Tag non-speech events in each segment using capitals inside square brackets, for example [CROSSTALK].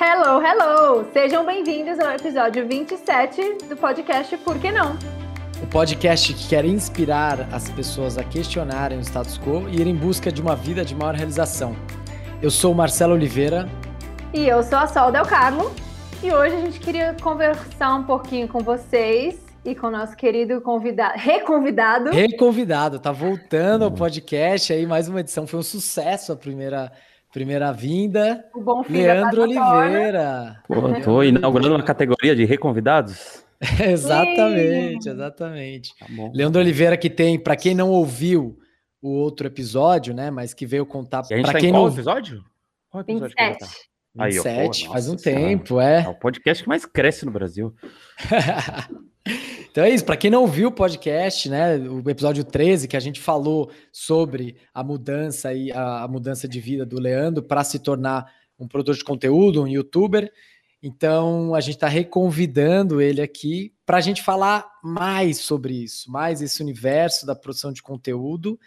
Hello, hello! Sejam bem-vindos ao episódio 27 do podcast Por que Não? O podcast que quer inspirar as pessoas a questionarem o status quo e ir em busca de uma vida de maior realização. Eu sou o Marcelo Oliveira. E eu sou a Sol Del Carmo. E hoje a gente queria conversar um pouquinho com vocês e com o nosso querido convidado, reconvidado. Reconvidado, tá voltando ao podcast aí, mais uma edição. Foi um sucesso a primeira Primeira vinda, o bom filho Leandro Oliveira. Tô inaugurando uma categoria de reconvidados. [LAUGHS] exatamente, exatamente. Tá Leandro Oliveira que tem, para quem não ouviu o outro episódio, né, mas que veio contar para tá quem não episódio? Qual episódio 27. 27, Aí, faz um tempo, é. É o podcast que mais cresce no Brasil. [LAUGHS] Então é isso, para quem não ouviu o podcast, né, o episódio 13 que a gente falou sobre a mudança e a, a mudança de vida do Leandro para se tornar um produtor de conteúdo, um youtuber. Então a gente está reconvidando ele aqui para a gente falar mais sobre isso, mais esse universo da produção de conteúdo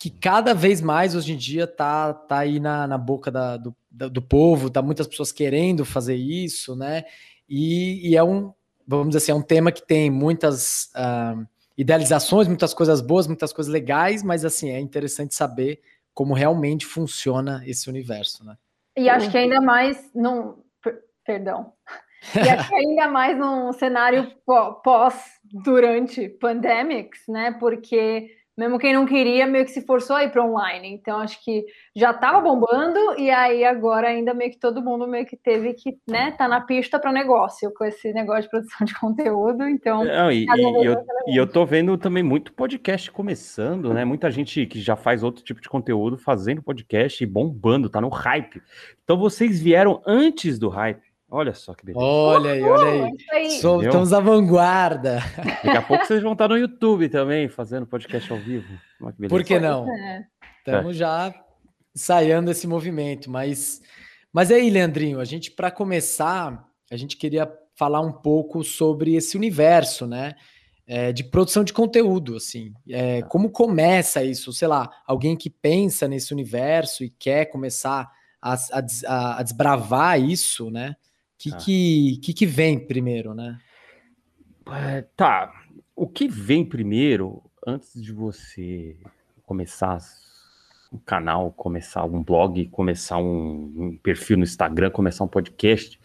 que cada vez mais hoje em dia tá, tá aí na, na boca da, do, da, do povo, tá muitas pessoas querendo fazer isso, né? E, e é um, vamos dizer assim, é um tema que tem muitas uh, idealizações, muitas coisas boas, muitas coisas legais, mas assim, é interessante saber como realmente funciona esse universo, né? E acho que ainda mais num. Perdão. E acho que ainda mais num cenário pós, durante pandemics, né? Porque mesmo quem não queria, meio que se forçou a ir para online. Então, acho que já estava bombando, e aí agora ainda meio que todo mundo meio que teve que, né, tá na pista para negócio, com esse negócio de produção de [LAUGHS] conteúdo. Então. Não, e, e, eu, e eu tô vendo também muito podcast começando, né? Muita gente que já faz outro tipo de conteúdo fazendo podcast e bombando, tá no hype. Então vocês vieram antes do hype. Olha só que beleza. Olha aí, olha aí. aí. Somos, estamos à vanguarda. Daqui a pouco vocês vão estar no [LAUGHS] YouTube também, fazendo podcast ao vivo. Que Por que não? É. Estamos é. já ensaiando esse movimento. Mas, mas aí, Leandrinho, a gente, para começar, a gente queria falar um pouco sobre esse universo, né? É, de produção de conteúdo, assim. É, como começa isso? Sei lá, alguém que pensa nesse universo e quer começar a, a, a desbravar isso, né? Que, ah. que, que, que vem primeiro, né? É, tá. O que vem primeiro, antes de você começar um canal, começar um blog, começar um, um perfil no Instagram, começar um podcast,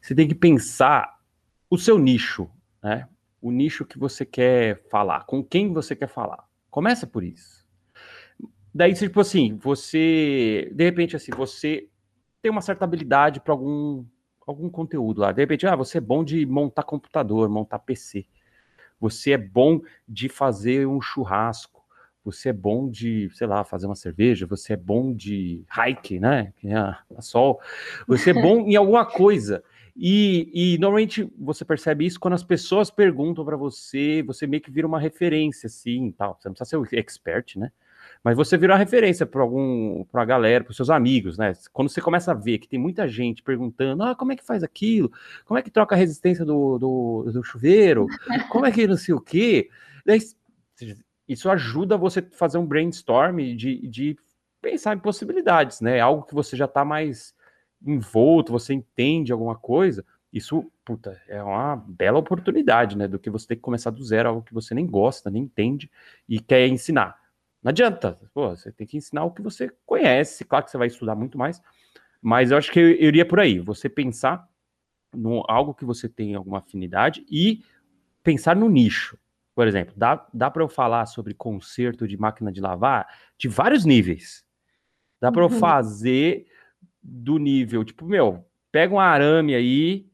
você tem que pensar o seu nicho, né? O nicho que você quer falar, com quem você quer falar. Começa por isso. Daí, tipo assim, você, de repente, assim, você tem uma certa habilidade para algum algum conteúdo lá. De repente, ah, você é bom de montar computador, montar PC. Você é bom de fazer um churrasco. Você é bom de, sei lá, fazer uma cerveja. Você é bom de hike, né? Que é a, sol. Você é bom em alguma coisa. E, e, normalmente você percebe isso quando as pessoas perguntam para você, você meio que vira uma referência, assim, tal. Você não precisa ser expert, né? Mas você vira uma referência para algum, para a galera, para seus amigos, né? Quando você começa a ver que tem muita gente perguntando, ah, como é que faz aquilo? Como é que troca a resistência do, do, do chuveiro? Como é que não sei o quê? Isso ajuda você a fazer um brainstorm de, de pensar em possibilidades, né? Algo que você já está mais envolto, você entende alguma coisa, isso, puta, é uma bela oportunidade, né? Do que você ter que começar do zero, algo que você nem gosta, nem entende e quer ensinar. Não adianta. Pô, você tem que ensinar o que você conhece. Claro que você vai estudar muito mais, mas eu acho que eu, eu iria por aí. Você pensar no algo que você tem alguma afinidade e pensar no nicho. Por exemplo, dá, dá para eu falar sobre conserto de máquina de lavar de vários níveis. Dá para eu uhum. fazer do nível, tipo, meu, pega um arame aí,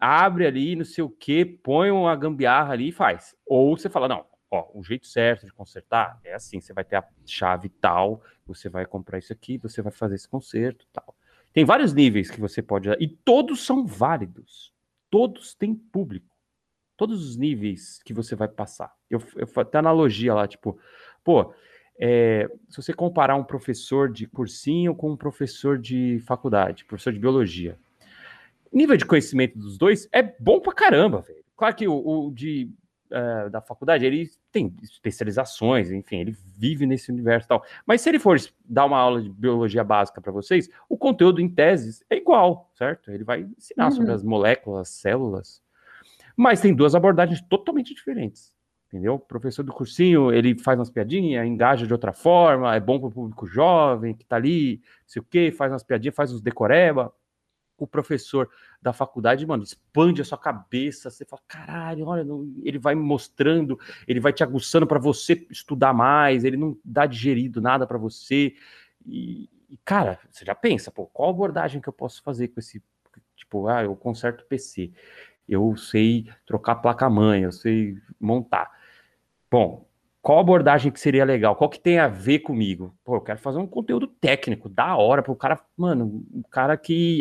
abre ali, não sei o que, põe uma gambiarra ali e faz. Ou você fala, não, ó, o jeito certo de consertar é assim, você vai ter a chave tal, você vai comprar isso aqui, você vai fazer esse conserto tal. Tem vários níveis que você pode e todos são válidos. Todos têm público. Todos os níveis que você vai passar. Eu, eu até analogia lá, tipo, pô, é, se você comparar um professor de cursinho com um professor de faculdade, professor de biologia, nível de conhecimento dos dois é bom pra caramba, velho. Claro que o, o de uh, da faculdade, ele tem especializações, enfim, ele vive nesse universo e tal. Mas se ele for dar uma aula de biologia básica para vocês, o conteúdo em teses é igual, certo? Ele vai ensinar uhum. sobre as moléculas, células. Mas tem duas abordagens totalmente diferentes. Entendeu? O professor do cursinho, ele faz umas piadinhas, engaja de outra forma, é bom para o público jovem que está ali, sei o quê, faz umas piadinhas, faz uns decoreba o professor da faculdade, mano, expande a sua cabeça, você fala, caralho, olha, não, ele vai mostrando, ele vai te aguçando para você estudar mais, ele não dá digerido nada para você. E, e, cara, você já pensa, pô, qual abordagem que eu posso fazer com esse, tipo, ah, eu conserto PC, eu sei trocar placa-mãe, eu sei montar. Bom, qual abordagem que seria legal? Qual que tem a ver comigo? Pô, eu quero fazer um conteúdo técnico, da hora, para o cara, mano, o cara que,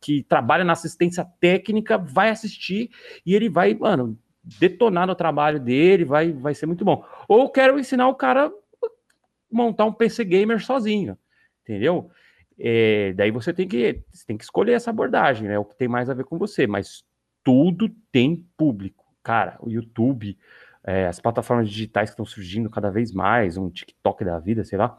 que trabalha na assistência técnica vai assistir e ele vai, mano, detonar no trabalho dele, vai, vai ser muito bom. Ou quero ensinar o cara a montar um PC gamer sozinho, entendeu? É, daí você tem que você tem que escolher essa abordagem, né? O que tem mais a ver com você, mas tudo tem público. Cara, o YouTube, é, as plataformas digitais que estão surgindo cada vez mais, um TikTok da vida, sei lá,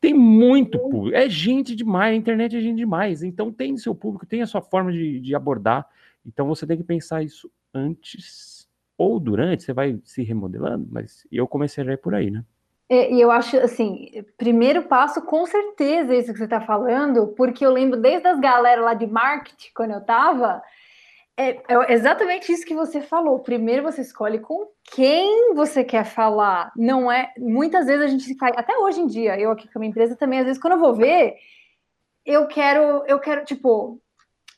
tem muito público. É gente demais, a internet é gente demais. Então tem seu público, tem a sua forma de, de abordar. Então você tem que pensar isso antes ou durante, você vai se remodelando, mas eu comecei já por aí, né? É, e eu acho assim, primeiro passo, com certeza, isso que você está falando, porque eu lembro desde as galera lá de marketing, quando eu estava, é, é, exatamente isso que você falou. Primeiro você escolhe com quem você quer falar. Não é. Muitas vezes a gente faz. Até hoje em dia, eu aqui com a minha empresa também, às vezes, quando eu vou ver, eu quero, eu quero, tipo,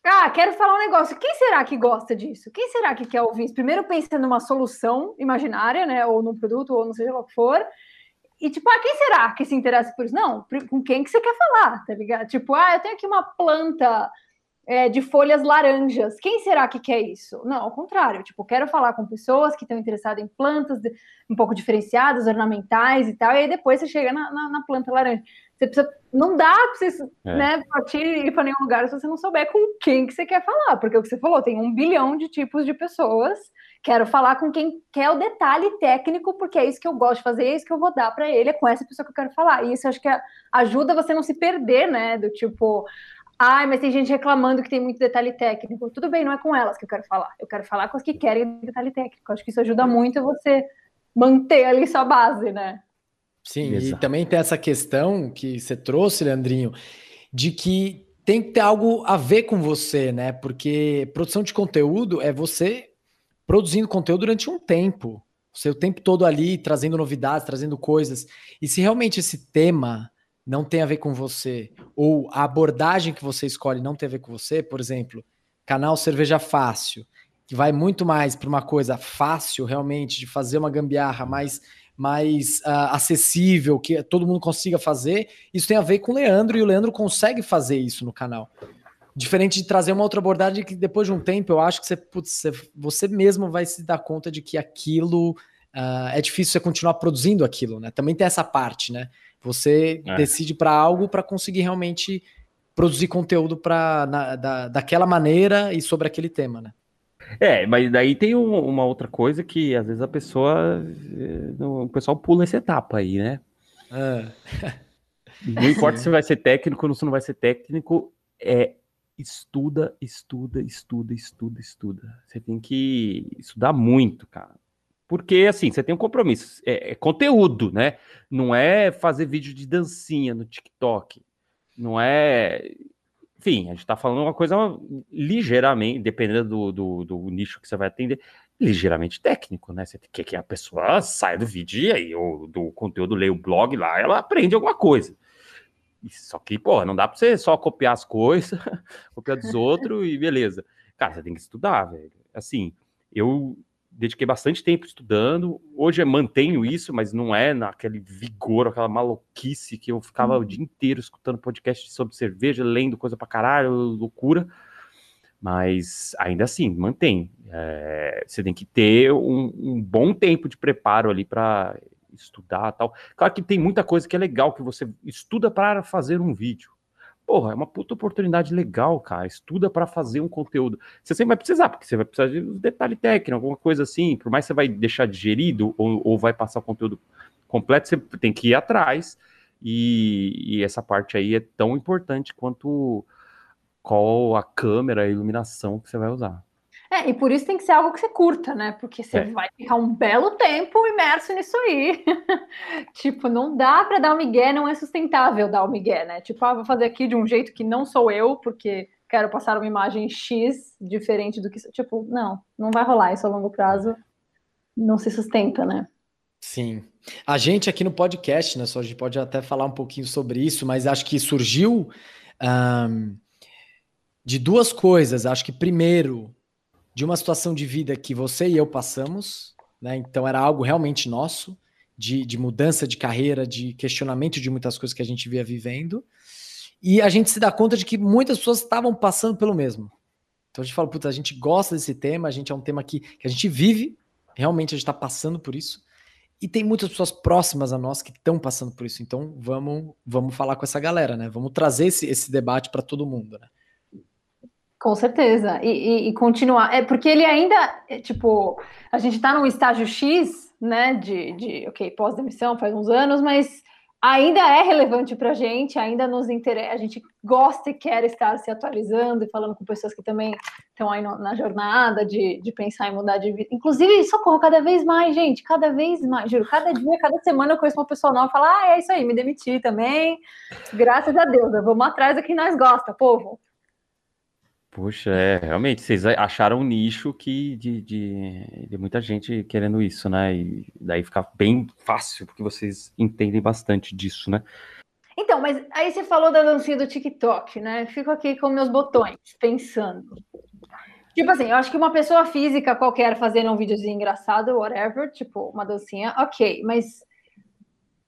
ah, quero falar um negócio. Quem será que gosta disso? Quem será que quer ouvir isso? Primeiro pensa numa solução imaginária, né? Ou num produto, ou não seja o que for. E tipo, ah, quem será que se interessa por isso? Não, com quem que você quer falar, tá ligado? Tipo, ah, eu tenho aqui uma planta é, de folhas laranjas. Quem será que quer isso? Não, ao contrário. Tipo, quero falar com pessoas que estão interessadas em plantas um pouco diferenciadas, ornamentais e tal. E aí depois você chega na, na, na planta laranja. Você precisa, não dá para você é. né, partir ir para nenhum lugar se você não souber com quem que você quer falar, porque o que você falou tem um bilhão de tipos de pessoas. Quero falar com quem quer o detalhe técnico, porque é isso que eu gosto de fazer, é isso que eu vou dar para ele, é com essa pessoa que eu quero falar. E isso acho que ajuda você não se perder, né? Do tipo, Ai, mas tem gente reclamando que tem muito detalhe técnico. Tudo bem, não é com elas que eu quero falar. Eu quero falar com as que querem detalhe técnico. Acho que isso ajuda muito você manter ali sua base, né? Sim, Exato. e também tem essa questão que você trouxe, Leandrinho, de que tem que ter algo a ver com você, né? Porque produção de conteúdo é você produzindo conteúdo durante um tempo. O seu tempo todo ali, trazendo novidades, trazendo coisas. E se realmente esse tema não tem a ver com você, ou a abordagem que você escolhe não tem a ver com você, por exemplo, canal Cerveja Fácil, que vai muito mais para uma coisa fácil realmente de fazer uma gambiarra mais mais uh, acessível, que todo mundo consiga fazer, isso tem a ver com o Leandro, e o Leandro consegue fazer isso no canal. Diferente de trazer uma outra abordagem que depois de um tempo eu acho que você, putz, você mesmo vai se dar conta de que aquilo uh, é difícil você continuar produzindo aquilo, né? Também tem essa parte, né? Você é. decide para algo para conseguir realmente produzir conteúdo para da, daquela maneira e sobre aquele tema, né? É, mas daí tem um, uma outra coisa que às vezes a pessoa, eh, o pessoal pula essa etapa aí, né? Ah. Não importa [LAUGHS] se vai ser técnico ou se não vai ser técnico, é estuda, estuda, estuda, estuda, estuda. Você tem que estudar muito, cara. Porque, assim, você tem um compromisso. É, é, conteúdo, né? Não é fazer vídeo de dancinha no TikTok. Não é. Enfim, a gente tá falando uma coisa ligeiramente, dependendo do, do, do nicho que você vai atender, ligeiramente técnico, né? Você quer que a pessoa saia do vídeo e aí, ou do conteúdo, leia o blog lá, ela aprende alguma coisa. Só que, pô, não dá pra você só copiar as coisas, [LAUGHS] copiar dos outros e beleza. Cara, você tem que estudar, velho. Assim, eu dediquei bastante tempo estudando. Hoje eu mantenho isso, mas não é naquele vigor, aquela maluquice que eu ficava uhum. o dia inteiro escutando podcast sobre cerveja, lendo coisa pra caralho, loucura. Mas ainda assim, mantém. É, você tem que ter um, um bom tempo de preparo ali para estudar tal. Claro que tem muita coisa que é legal que você estuda para fazer um vídeo. Porra, é uma puta oportunidade legal, cara. Estuda para fazer um conteúdo. Você sempre vai precisar, porque você vai precisar de um detalhe técnico, alguma coisa assim. Por mais que você vai deixar digerido ou, ou vai passar o conteúdo completo, você tem que ir atrás. E, e, essa parte aí é tão importante quanto qual a câmera, a iluminação que você vai usar. É, e por isso tem que ser algo que você curta, né? Porque você é. vai ficar um belo tempo imerso nisso aí. [LAUGHS] tipo, não dá para dar o um migué, não é sustentável dar o um migué, né? Tipo, ah, vou fazer aqui de um jeito que não sou eu, porque quero passar uma imagem X diferente do que. Tipo, não, não vai rolar isso a longo prazo. Não se sustenta, né? Sim. A gente aqui no podcast, né, só a gente pode até falar um pouquinho sobre isso, mas acho que surgiu um, de duas coisas. Acho que primeiro, de uma situação de vida que você e eu passamos, né? Então era algo realmente nosso, de, de mudança de carreira, de questionamento de muitas coisas que a gente via vivendo. E a gente se dá conta de que muitas pessoas estavam passando pelo mesmo. Então a gente fala, puta, a gente gosta desse tema, a gente é um tema que, que a gente vive, realmente a gente está passando por isso. E tem muitas pessoas próximas a nós que estão passando por isso. Então vamos, vamos falar com essa galera, né? Vamos trazer esse, esse debate para todo mundo, né? Com certeza. E, e, e, continuar. É porque ele ainda, é, tipo, a gente está num estágio X, né? De, de ok, pós-demissão faz uns anos, mas ainda é relevante para a gente, ainda nos interessa, a gente gosta e quer estar se atualizando e falando com pessoas que também estão aí no, na jornada de, de pensar em mudar de vida. Inclusive, socorro, cada vez mais, gente, cada vez mais, juro, cada dia, cada semana eu conheço uma pessoa nova e falo, ah, é isso aí, me demiti também, graças a Deus, vamos atrás do que nós gosta, povo. Puxa, é, realmente, vocês acharam um nicho que de, de, de, muita gente querendo isso, né? E daí fica bem fácil, porque vocês entendem bastante disso, né? Então, mas aí você falou da dancinha do TikTok, né? Fico aqui com meus botões, pensando. Tipo assim, eu acho que uma pessoa física qualquer fazendo um videozinho engraçado, whatever, tipo, uma dancinha, ok, mas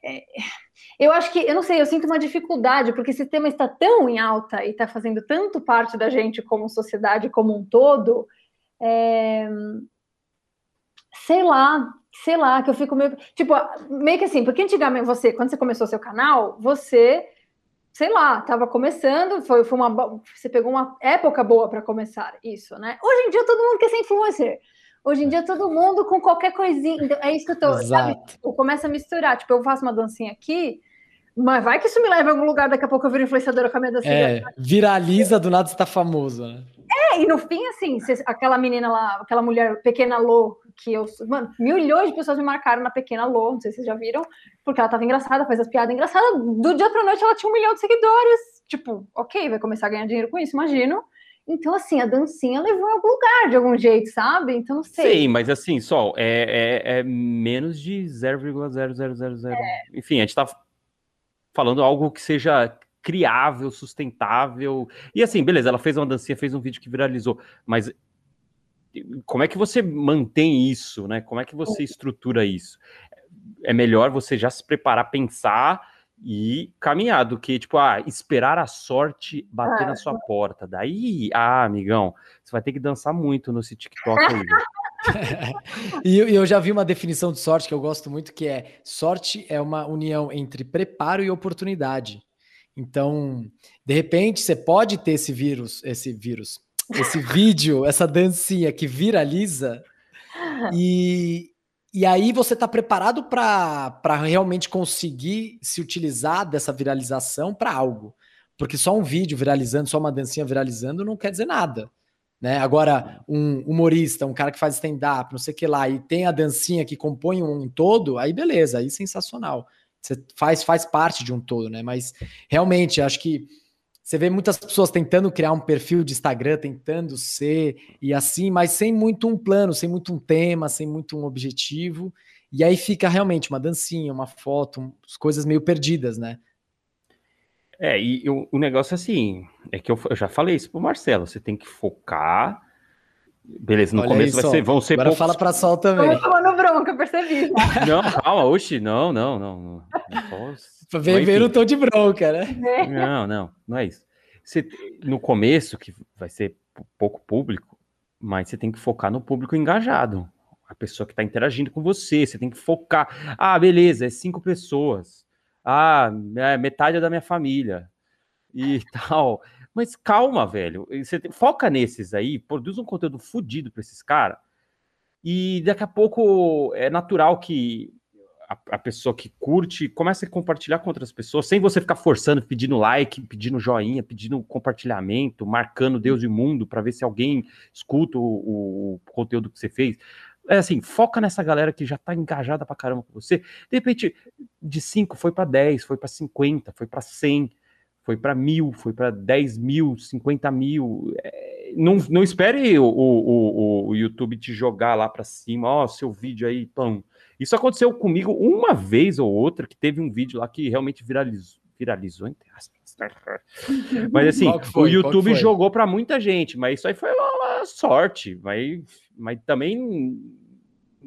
é, eu acho que, eu não sei, eu sinto uma dificuldade, porque esse tema está tão em alta e está fazendo tanto parte da gente como sociedade como um todo, é, sei lá, sei lá, que eu fico meio. Tipo, meio que assim, porque antigamente você, quando você começou seu canal, você, sei lá, estava começando, foi, foi uma. Você pegou uma época boa para começar isso, né? Hoje em dia todo mundo quer ser influencer. Hoje em dia todo mundo com qualquer coisinha. Então, é isso que eu tô. Sabe? Eu começo a misturar. Tipo, eu faço uma dancinha aqui, mas vai que isso me leva a algum lugar, daqui a pouco eu viro influenciadora com a minha dancinha. É, viraliza, do nada você tá famoso, né? É, e no fim, assim, aquela menina lá, aquela mulher, Pequena Lô, que eu. Mano, milhões de pessoas me marcaram na Pequena Lô, não sei se vocês já viram, porque ela tava engraçada, faz as piadas engraçadas. Do dia pra noite ela tinha um milhão de seguidores. Tipo, ok, vai começar a ganhar dinheiro com isso, imagino. Então, assim, a dancinha levou a algum lugar de algum jeito, sabe? Então, não sei. Sim, mas assim, só, é, é, é menos de 0,0000. É. Enfim, a gente tá falando algo que seja criável, sustentável. E assim, beleza, ela fez uma dancinha, fez um vídeo que viralizou, mas como é que você mantém isso, né? Como é que você estrutura isso? É melhor você já se preparar, pensar e caminhar do que, tipo, ah, esperar a sorte bater ah, na sua porta. Daí, ah, amigão, você vai ter que dançar muito nesse TikTok aí. [LAUGHS] e eu já vi uma definição de sorte que eu gosto muito, que é sorte é uma união entre preparo e oportunidade. Então, de repente, você pode ter esse vírus, esse vírus, esse [LAUGHS] vídeo, essa dancinha que viraliza e, e aí você está preparado para realmente conseguir se utilizar dessa viralização para algo. Porque só um vídeo viralizando, só uma dancinha viralizando não quer dizer nada. Né? Agora, um humorista, um cara que faz stand-up, não sei o que lá, e tem a dancinha que compõe um todo, aí beleza, aí sensacional. Você faz, faz parte de um todo, né? Mas realmente, acho que você vê muitas pessoas tentando criar um perfil de Instagram, tentando ser e assim, mas sem muito um plano, sem muito um tema, sem muito um objetivo. E aí fica realmente uma dancinha, uma foto, coisas meio perdidas, né? É, e o, o negócio é assim, é que eu, eu, já falei isso pro Marcelo, você tem que focar. Beleza, no Olha começo aí, vai ser, vão ser Agora poucos... fala pra Sol também. Eu tô no bronca, eu percebi. [LAUGHS] Não, calma, oxi, não, não, não. não, não Vem ver o tom de bronca, né? É. Não, não, não é isso. Você, no começo, que vai ser pouco público, mas você tem que focar no público engajado. A pessoa que está interagindo com você, você tem que focar. Ah, beleza, é cinco pessoas. Ah, é metade é da minha família. e [LAUGHS] tal. Mas calma, velho. Você foca nesses aí, produz um conteúdo fodido para esses caras. E daqui a pouco é natural que a, a, pessoa que curte comece a compartilhar com outras pessoas, sem você ficar forçando, pedindo like, pedindo joinha, pedindo compartilhamento, marcando Deus e mundo para ver se alguém escuta o, o, conteúdo que você fez. É assim, foca nessa galera que já tá engajada pra caramba com você. De repente, de 5 foi para 10, foi para 50, foi para 100 foi para mil, foi para 10 mil, 50 mil. É, não, não espere o, o, o, YouTube te jogar lá para cima, ó, seu vídeo aí, pão. Isso aconteceu comigo uma vez ou outra, que teve um vídeo lá que realmente viralizou, viralizou entre aspas. [LAUGHS] Mas assim, foi, o YouTube jogou para muita gente, mas isso aí foi uma, uma sorte, mas, mas também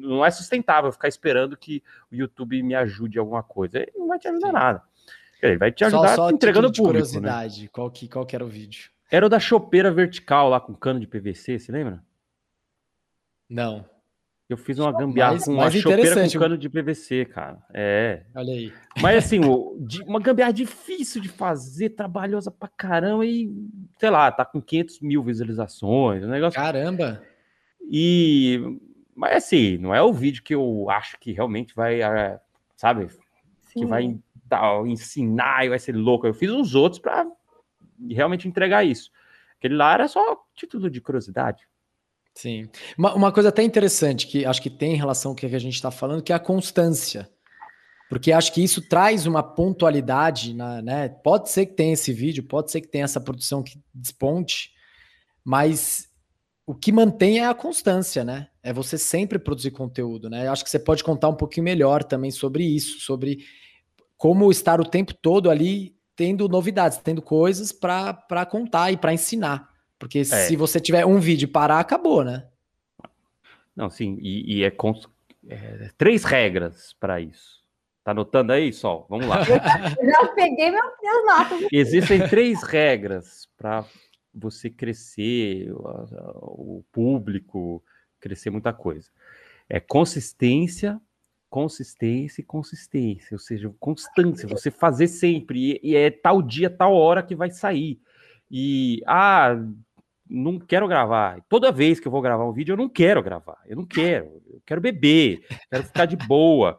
não é sustentável ficar esperando que o YouTube me ajude em alguma coisa. Ele não vai te ajudar Sim. nada. Ele vai te ajudar só, só entregando de público. Né? curiosidade, né? qual, que, qual que era o vídeo? Era o da chopeira vertical lá com cano de PVC, você lembra? Não. Eu fiz uma gambiarra com uma chopeira com cano de PVC, cara. É. Olha aí. Mas assim, [LAUGHS] uma gambiarra difícil de fazer, trabalhosa pra caramba e, sei lá, tá com 500 mil visualizações. Um negócio... Caramba! E. Mas assim, não é o vídeo que eu acho que realmente vai, é, sabe? Sim. Que vai tal, ensinar e vai ser louco. Eu fiz uns outros para realmente entregar isso. Aquele lá era só título de curiosidade. Sim. Uma, uma coisa até interessante que acho que tem em relação ao que a gente está falando, que é a constância. Porque acho que isso traz uma pontualidade, na, né? Pode ser que tenha esse vídeo, pode ser que tenha essa produção que desponte, mas o que mantém é a constância, né? É você sempre produzir conteúdo, né? Acho que você pode contar um pouquinho melhor também sobre isso, sobre como estar o tempo todo ali tendo novidades, tendo coisas para contar e para ensinar. Porque é. se você tiver um vídeo e parar, acabou, né? Não, sim, e, e é, com, é, três regras para isso. Tá anotando aí, Sol? Vamos lá. Eu já peguei meu, meu notas. Existem três regras para você crescer, o, o público, crescer muita coisa. É consistência, consistência e consistência, ou seja, constância, você fazer sempre, e, e, é tal dia, tal hora que vai sair. E, ah, não quero gravar. Toda vez que eu vou gravar um vídeo, eu não quero gravar, eu não quero, eu quero beber, quero ficar de boa.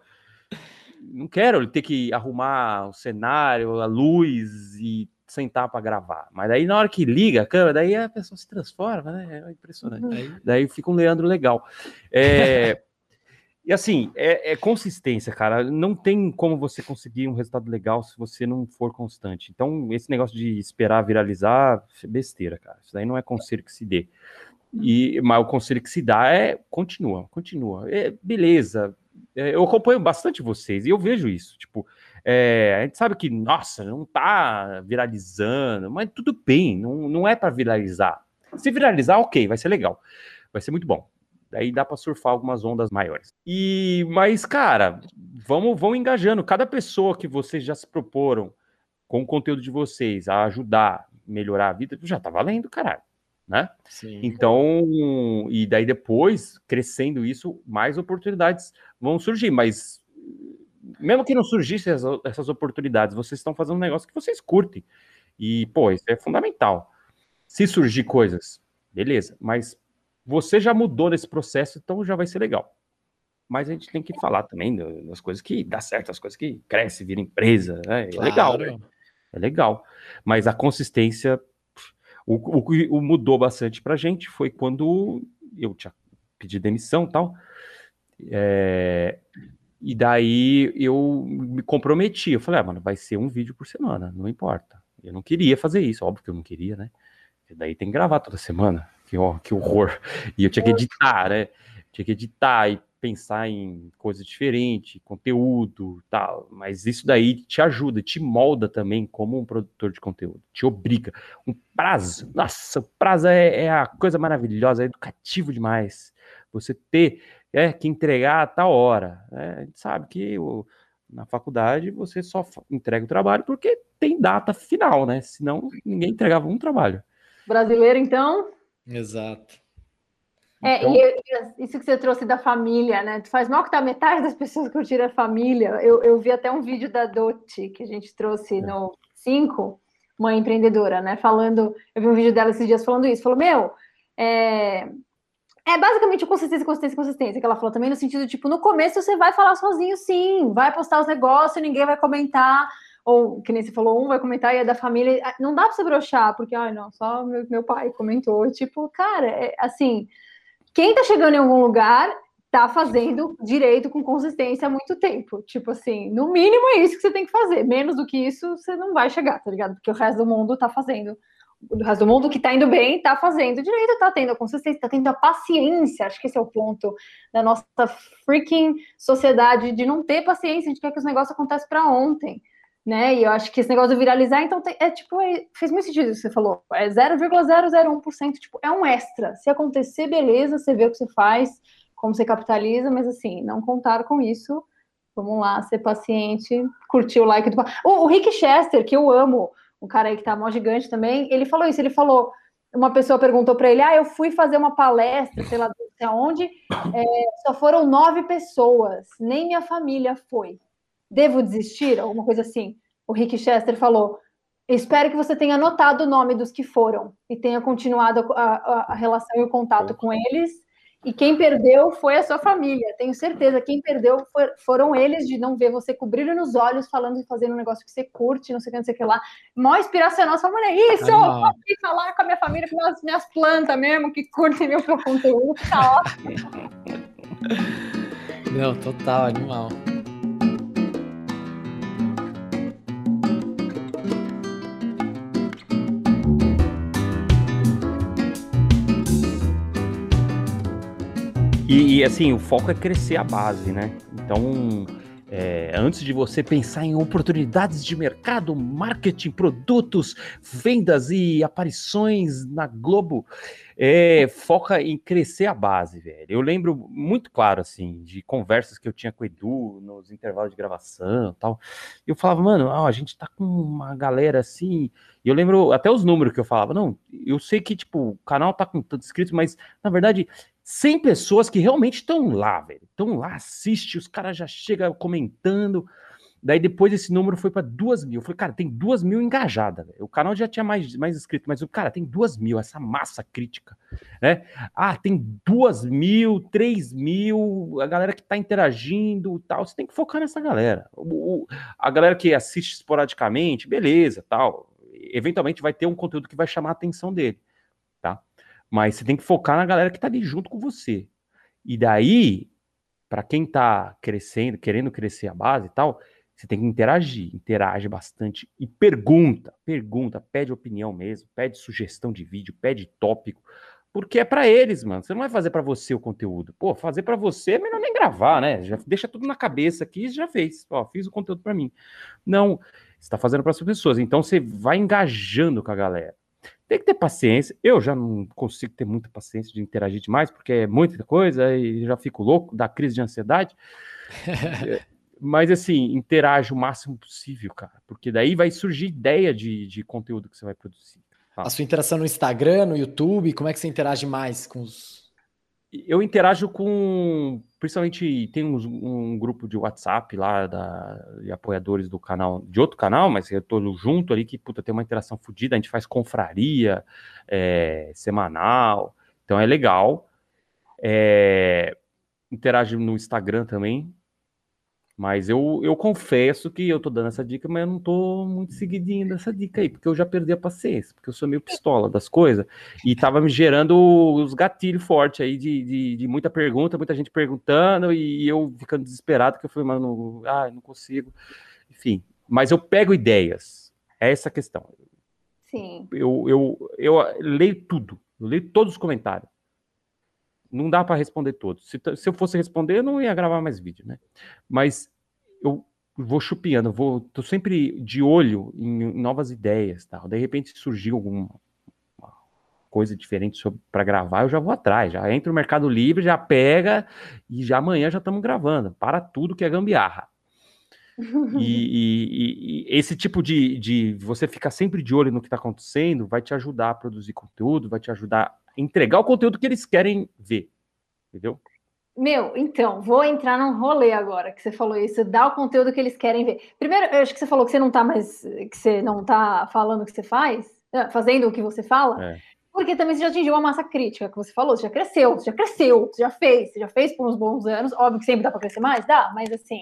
Não quero ter que arrumar o cenário, a luz e sentar para gravar. Mas daí na hora que liga a câmera, daí a pessoa se transforma, né? É impressionante. Uhum. Daí fica um Leandro legal. É, e assim, é, é, consistência, cara. Não tem como você conseguir um resultado legal se você não for constante. Então, esse negócio de esperar viralizar é besteira, cara. Isso daí não é conselho que se dê. E, mas o conselho que se dá é continua, continua. É, beleza. É, eu acompanho bastante vocês e eu vejo isso. Tipo, é, a gente sabe que, nossa, não tá viralizando, mas tudo bem, não, não é para viralizar. Se viralizar, ok, vai ser legal. Vai ser muito bom. Daí dá para surfar algumas ondas maiores. E mas cara, vamos vamos engajando cada pessoa que vocês já se proporam com o conteúdo de vocês a ajudar, melhorar a vida, já tá valendo, caralho, né? Sim. Então, e daí depois, crescendo isso, mais oportunidades vão surgir, mas mesmo que não surgissem essas, essas oportunidades, vocês estão fazendo um negócio que vocês curtem. E, pô, isso é fundamental. Se surgir coisas, beleza, mas você já mudou nesse processo, então já vai ser legal. Mas a gente tem que falar também das coisas que dá certo, as coisas que cresce, vira empresa. Né? É claro. legal. Né? É legal. Mas a consistência, o, que mudou bastante pra gente foi quando eu tinha pedido demissão e tal. É, e daí eu me comprometi. Eu falei, ah, mano, vai ser um vídeo por semana, não importa. Eu não queria fazer isso, óbvio que eu não queria, né? E daí tem que gravar toda semana que, ó, que horror. E eu tinha que editar, né? Tinha que editar e pensar em coisas diferentes, conteúdo tal. Mas isso daí te ajuda, te molda também como um produtor de conteúdo. Te obriga. Um prazo. Nossa, o prazo é, é a coisa maravilhosa, é educativo demais. Você ter é, que entregar a tal hora. Né? A gente sabe que o, na faculdade você só entrega o trabalho porque tem data final, né? Senão ninguém entregava um trabalho. Brasileiro, então, Exato. É, então... e isso que você trouxe da família, né? Tu faz mal que tá metade das pessoas curtiram a família. Eu, eu vi até um vídeo da Doti que a gente trouxe é. no 5, uma empreendedora, né? Falando, eu vi um vídeo dela esses dias falando isso, falou, meu, é, é basicamente consistência, consistência, consistência, que ela falou também no sentido, tipo, no começo você vai falar sozinho, sim, vai postar os negócios, ninguém vai comentar, ou que nem você falou, um vai comentar e é da família, ah, não dá pra você brochar, porque, ai, não, só meu, meu pai comentou, tipo, cara, é, assim, quem tá chegando em algum lugar tá fazendo direito com consistência há muito tempo. Tipo assim, no mínimo é isso que você tem que fazer. Menos do que isso, você não vai chegar, tá ligado? Porque o resto do mundo tá fazendo. O resto do mundo que tá indo bem, tá fazendo direito, tá tendo a consistência, tá tendo a paciência. Acho que esse é o ponto da nossa freaking sociedade de não ter paciência, de quer que os negócios aconteçam para ontem. Né? E eu acho que esse negócio de viralizar, então, tem, é tipo, é, fez muito sentido o que você falou. É 0,001%, tipo, é um extra. Se acontecer, beleza, você vê o que você faz, como você capitaliza, mas assim, não contar com isso. Vamos lá, ser paciente, curtir o like do. O, o Rick Chester, que eu amo, um cara aí que tá mó gigante também, ele falou isso, ele falou. Uma pessoa perguntou para ele: Ah, eu fui fazer uma palestra, sei lá, aonde, é, só foram nove pessoas, nem minha família foi. Devo desistir? Alguma coisa assim. O Rick Chester falou: Espero que você tenha anotado o nome dos que foram e tenha continuado a, a, a relação e o contato com eles e quem perdeu foi a sua família. Tenho certeza, quem perdeu for, foram eles de não ver você com brilho nos olhos, falando e fazendo um negócio que você curte, não sei o que, não sei o que lá. Mó inspiracional, sua mulher, isso! Falar com a minha família, com as minhas plantas mesmo, que curtem meu conteúdo, tá ótimo. [LAUGHS] Não, total, animal. E, e, assim, o foco é crescer a base, né? Então, é, antes de você pensar em oportunidades de mercado, marketing, produtos, vendas e aparições na Globo, é, foca em crescer a base, velho. Eu lembro muito claro, assim, de conversas que eu tinha com o Edu nos intervalos de gravação tal. Eu falava, mano, a gente tá com uma galera assim. E eu lembro até os números que eu falava. Não, eu sei que, tipo, o canal tá com tanto inscritos, mas na verdade 100 pessoas que realmente estão lá, velho. Estão lá, assiste, os caras já chegam comentando. Daí depois esse número foi para duas mil. Eu falei, cara, tem duas mil engajadas. O canal já tinha mais, mais inscritos, mas o cara tem duas mil, essa massa crítica, né? Ah, tem duas mil, três mil, a galera que tá interagindo tal. Você tem que focar nessa galera. O, o, a galera que assiste esporadicamente, beleza, tal. Eventualmente vai ter um conteúdo que vai chamar a atenção dele, tá? Mas você tem que focar na galera que tá ali junto com você. E daí, para quem tá crescendo, querendo crescer a base e tal, você tem que interagir, interage bastante e pergunta, pergunta, pede opinião mesmo, pede sugestão de vídeo, pede tópico, porque é para eles, mano. Você não vai fazer para você o conteúdo. Pô, fazer para você é melhor nem gravar, né? Já deixa tudo na cabeça aqui e já fez. Ó, fiz o conteúdo para mim. Não, você tá fazendo para as pessoas. Então você vai engajando com a galera. Tem que ter paciência. Eu já não consigo ter muita paciência de interagir demais, porque é muita coisa e já fico louco, da crise de ansiedade. [LAUGHS] Mas assim, interage o máximo possível, cara, porque daí vai surgir ideia de, de conteúdo que você vai produzir. Tá? A sua interação no Instagram, no YouTube, como é que você interage mais com os eu interajo com, principalmente tem um, um, grupo de WhatsApp lá da, de apoiadores do canal, de outro canal, mas eu tô junto ali que puta tem uma interação fodida, a gente faz confraria é, semanal, então é legal. É, interajo no Instagram também, mas eu, eu confesso que eu tô dando essa dica, mas eu não tô muito seguidinho dessa dica aí, porque eu já perdi a paciência, porque eu sou meio pistola das coisas, e tava me gerando os gatilhos fortes aí de, de, de, muita pergunta, muita gente perguntando, e eu ficando desesperado, que eu falei, mano, ah, não consigo. Enfim, mas eu pego ideias, é essa a questão. Sim. Eu, eu, eu leio tudo, eu leio todos os comentários não dá para responder todos. Se, se, eu fosse responder, eu não ia gravar mais vídeo, né? Mas eu vou chupiando, vou, tô sempre de olho em novas ideias, tal. De repente surgiu alguma coisa diferente para gravar, eu já vou atrás, já entra no Mercado Livre, já pega e já amanhã já estamos gravando. Para tudo que é gambiarra. [LAUGHS] E, e, e, esse tipo de, de você ficar sempre de olho no que está acontecendo vai te ajudar a produzir conteúdo, vai te ajudar entregar o conteúdo que eles querem ver. Entendeu? Meu, então, vou entrar num rolê agora que você falou isso, dá o conteúdo que eles querem ver. Primeiro, eu acho que você falou que você não tá mais, que você não tá falando o que você faz, é, fazendo o que você fala, é. porque também você já atingiu uma massa crítica que você falou, você já cresceu, você já cresceu, você já fez, você já fez por uns bons anos, óbvio que sempre dá para crescer mais, dá, mas assim,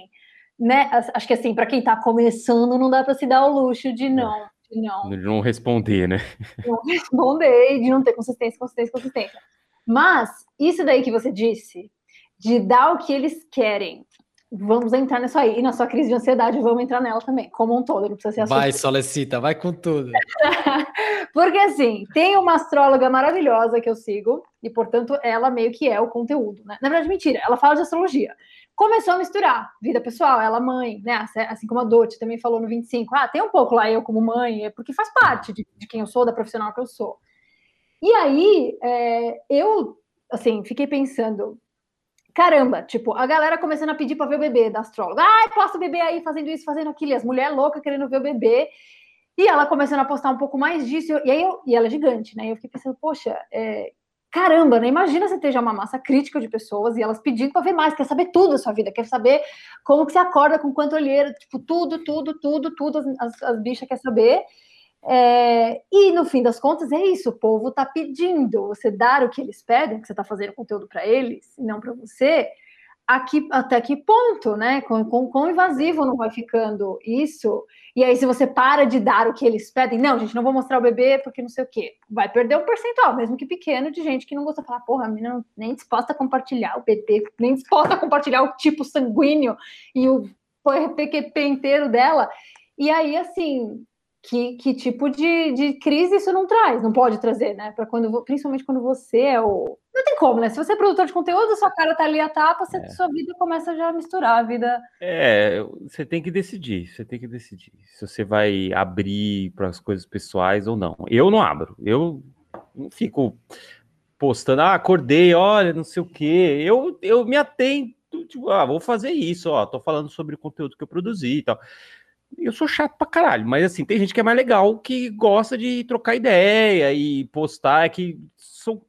né, acho que assim, para quem tá começando, não dá para se dar o luxo de é. não, não. De não responder, né? De não responder, de não ter consistência, consistência, consistência. Mas, isso daí que você disse, de dar o que eles querem. Vamos entrar nisso aí. E na sua crise de ansiedade, vamos entrar nela também, como um todo. Não precisa ser Vai, Solecita, vai com tudo. [LAUGHS] Porque, assim, tem uma astróloga maravilhosa que eu sigo, e, portanto, ela meio que é o conteúdo, né? Na verdade, mentira, ela fala de astrologia. Começou a misturar vida pessoal, ela mãe, né? Assim como a Dote também falou no 25. Ah, tem um pouco lá eu como mãe, é porque faz parte de, de quem eu sou, da profissional que eu sou. E aí, é, eu, assim, fiquei pensando, caramba, tipo, a galera começando a pedir para ver o bebê da astróloga. Ai, posso bebê aí fazendo isso, fazendo aquilo, e as mulheres loucas querendo ver o bebê. E ela começando a postar um pouco mais disso, e aí eu, e ela é gigante, né? Eu fiquei pensando, poxa, é, caramba, né? Imagina você ter já uma massa crítica de pessoas e elas pedindo para ver mais, quer saber tudo da sua vida, quer saber como que você acorda, com quanto olheiro, tipo, tudo, tudo, tudo, tudo, as, as, as bichas quer saber. É, e no fim das contas é isso, o povo está pedindo você dar o que eles pedem, que você está fazendo conteúdo para eles, e não para você. Aqui, até que ponto, né? Com, com invasivo não vai ficando isso? E aí, se você para de dar o que eles pedem, não, gente, não vou mostrar o bebê porque não sei o quê, vai perder um percentual, mesmo que pequeno, de gente que não gosta de falar, porra, a menina nem disposta a compartilhar o bebê, nem disposta a compartilhar o tipo sanguíneo e o PQP inteiro dela. E aí, assim, que, que tipo de, de crise isso não traz, não pode trazer, né? Quando, principalmente quando você é o. Não tem como, né? Se você é produtor de conteúdo, sua cara tá ali a tapa, você, é. sua vida começa já a misturar a vida. É, você tem que decidir, você tem que decidir se você vai abrir para as coisas pessoais ou não. Eu não abro, eu não fico postando, ah, acordei, olha, não sei o quê. Eu, eu me atento, tipo, ah, vou fazer isso, ó, tô falando sobre o conteúdo que eu produzi e tal eu sou chato pra caralho, mas assim, tem gente que é mais legal, que gosta de trocar ideia e postar, que são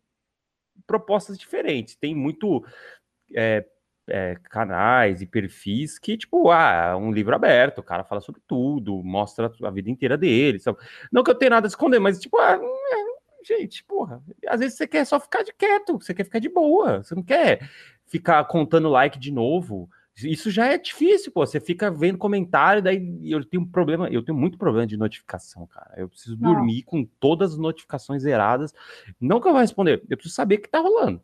propostas diferentes. Tem muito é, é, canais e perfis que, tipo, ah, um livro aberto, o cara fala sobre tudo, mostra a vida inteira dele. Sabe? Não que eu tenha nada a esconder, mas, tipo, ah, é, gente, porra, às vezes você quer só ficar de quieto, você quer ficar de boa, você não quer ficar contando like de novo. Isso já é difícil, pô. Você fica vendo comentário, daí eu tenho um problema, eu tenho muito problema de notificação, cara. Eu preciso Não. dormir com todas as notificações zeradas. Não que eu vou responder, eu preciso saber o que tá rolando.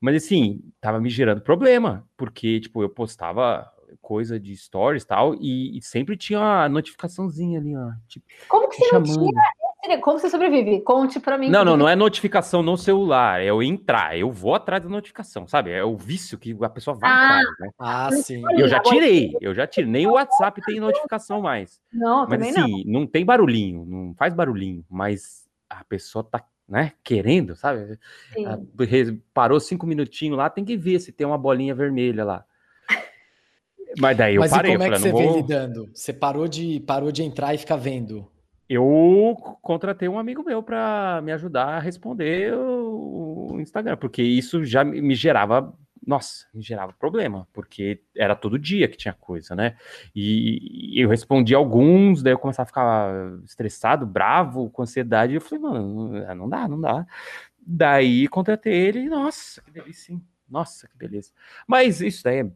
Mas assim, tava me gerando problema, porque, tipo, eu postava coisa de stories tal, e, e sempre tinha a notificaçãozinha ali, ó. Tipo, Como que você chamando. não tira como você sobrevive? Conte para mim. Não, não, não é notificação no celular, é eu entrar, eu vou atrás da notificação, sabe? É o vício que a pessoa vai ah, atrás, né? Ah, sim. Eu já tirei, eu já tirei. Nem o WhatsApp tem [LAUGHS] notificação mais. Não, mas assim, não. não tem barulhinho, não faz barulhinho, mas a pessoa tá né, querendo, sabe? Parou cinco minutinhos lá, tem que ver se tem uma bolinha vermelha lá. Mas daí eu Mas parei. Mas como é que você vou... vem lidando? Você parou de, parou de entrar e ficar vendo? Eu contratei um amigo meu para me ajudar a responder o Instagram, porque isso já me gerava, nossa, me gerava problema, porque era todo dia que tinha coisa, né? E, eu respondi alguns, daí eu começava a ficar estressado, bravo, com ansiedade, eu falei, mano, não dá, não dá. Daí contratei ele, nossa, que delícia, hein? Nossa, que beleza. Mas isso daí é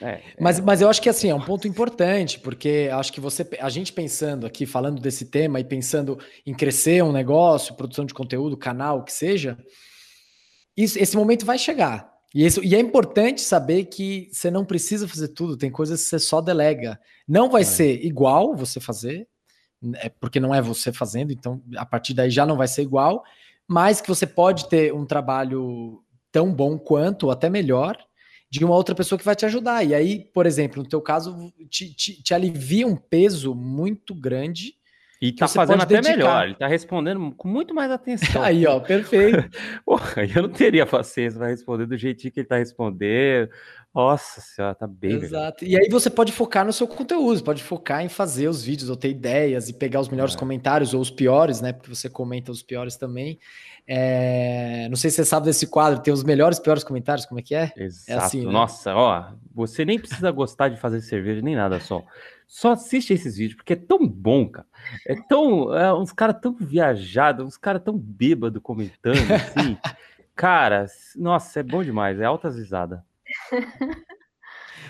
é, mas, é... mas eu acho que assim é um ponto importante, porque acho que você, a gente pensando aqui, falando desse tema e pensando em crescer um negócio, produção de conteúdo, canal, o que seja, isso, esse momento vai chegar. E, isso, e é importante saber que você não precisa fazer tudo, tem coisas que você só delega. Não vai é. ser igual você fazer, é porque não é você fazendo, então a partir daí já não vai ser igual, mas que você pode ter um trabalho tão bom quanto, ou até melhor, de uma outra pessoa que vai te ajudar. E aí, por exemplo, no teu caso, te, te, te alivia um peso muito grande E tá fazendo até dedicar. melhor, ele tá respondendo com muito mais atenção. [LAUGHS] Aí, ó, perfeito. [LAUGHS] Porra, eu não teria paciência para responder do jeitinho que ele tá respondendo. Nossa senhora, tá bem. Exato. E aí você pode focar no seu conteúdo, pode focar em fazer os vídeos, ou ter ideias e pegar os melhores é. comentários, ou os piores, né? Porque você comenta os piores também. É... Não sei se você sabe desse quadro, tem os melhores e piores comentários, como é que é? Exato. É assim, né? Nossa, ó, você nem precisa [LAUGHS] gostar de fazer cerveja nem nada só. Só assiste esses vídeos, porque é tão bom, cara. É tão. É, uns caras tão viajados, uns caras tão bêbados comentando, [LAUGHS] assim. cara, nossa, é bom demais, é altas risadas.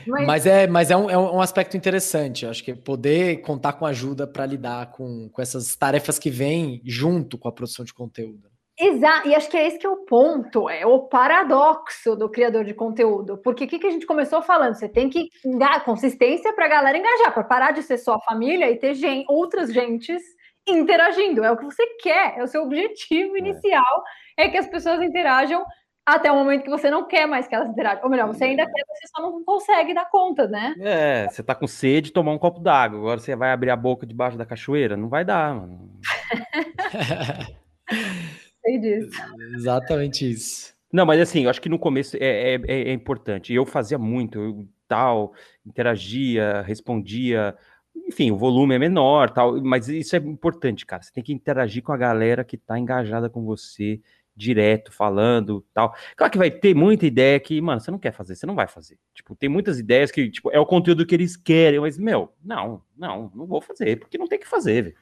Mas... mas, é, mas é, um, é um aspecto interessante. Eu acho que poder contar com ajuda para lidar com, com essas tarefas que vêm junto com a produção de conteúdo. Exato, e acho que é esse que é o ponto, é o paradoxo do criador de conteúdo. Porque o que, que a gente começou falando? Você tem que dar consistência para a galera engajar, para parar de ser só a família e ter gente, outras gentes interagindo. É o que você quer, é o seu objetivo é. inicial, é que as pessoas interajam até o momento que você não quer mais que elas interajam. Ou melhor, você ainda quer, você só não consegue dar conta, né? É, você tá com sede, tomar um copo d'água. Agora você vai abrir a boca debaixo da cachoeira? Não vai dar, mano. [LAUGHS] Sei disso. Exatamente isso. Não, mas assim, eu acho que no começo é, é, é importante. Eu fazia muito, eu tal, interagia, respondia. Enfim, o volume é menor, tal, mas isso é importante, cara. Você tem que interagir com a galera que tá engajada com você direto, falando tal. Claro que vai ter muita ideia que, mano, você não quer fazer, você não vai fazer. Tipo, tem muitas ideias que, tipo, é o conteúdo que eles querem, mas, meu, não, não, não vou fazer, porque não tem que fazer, velho.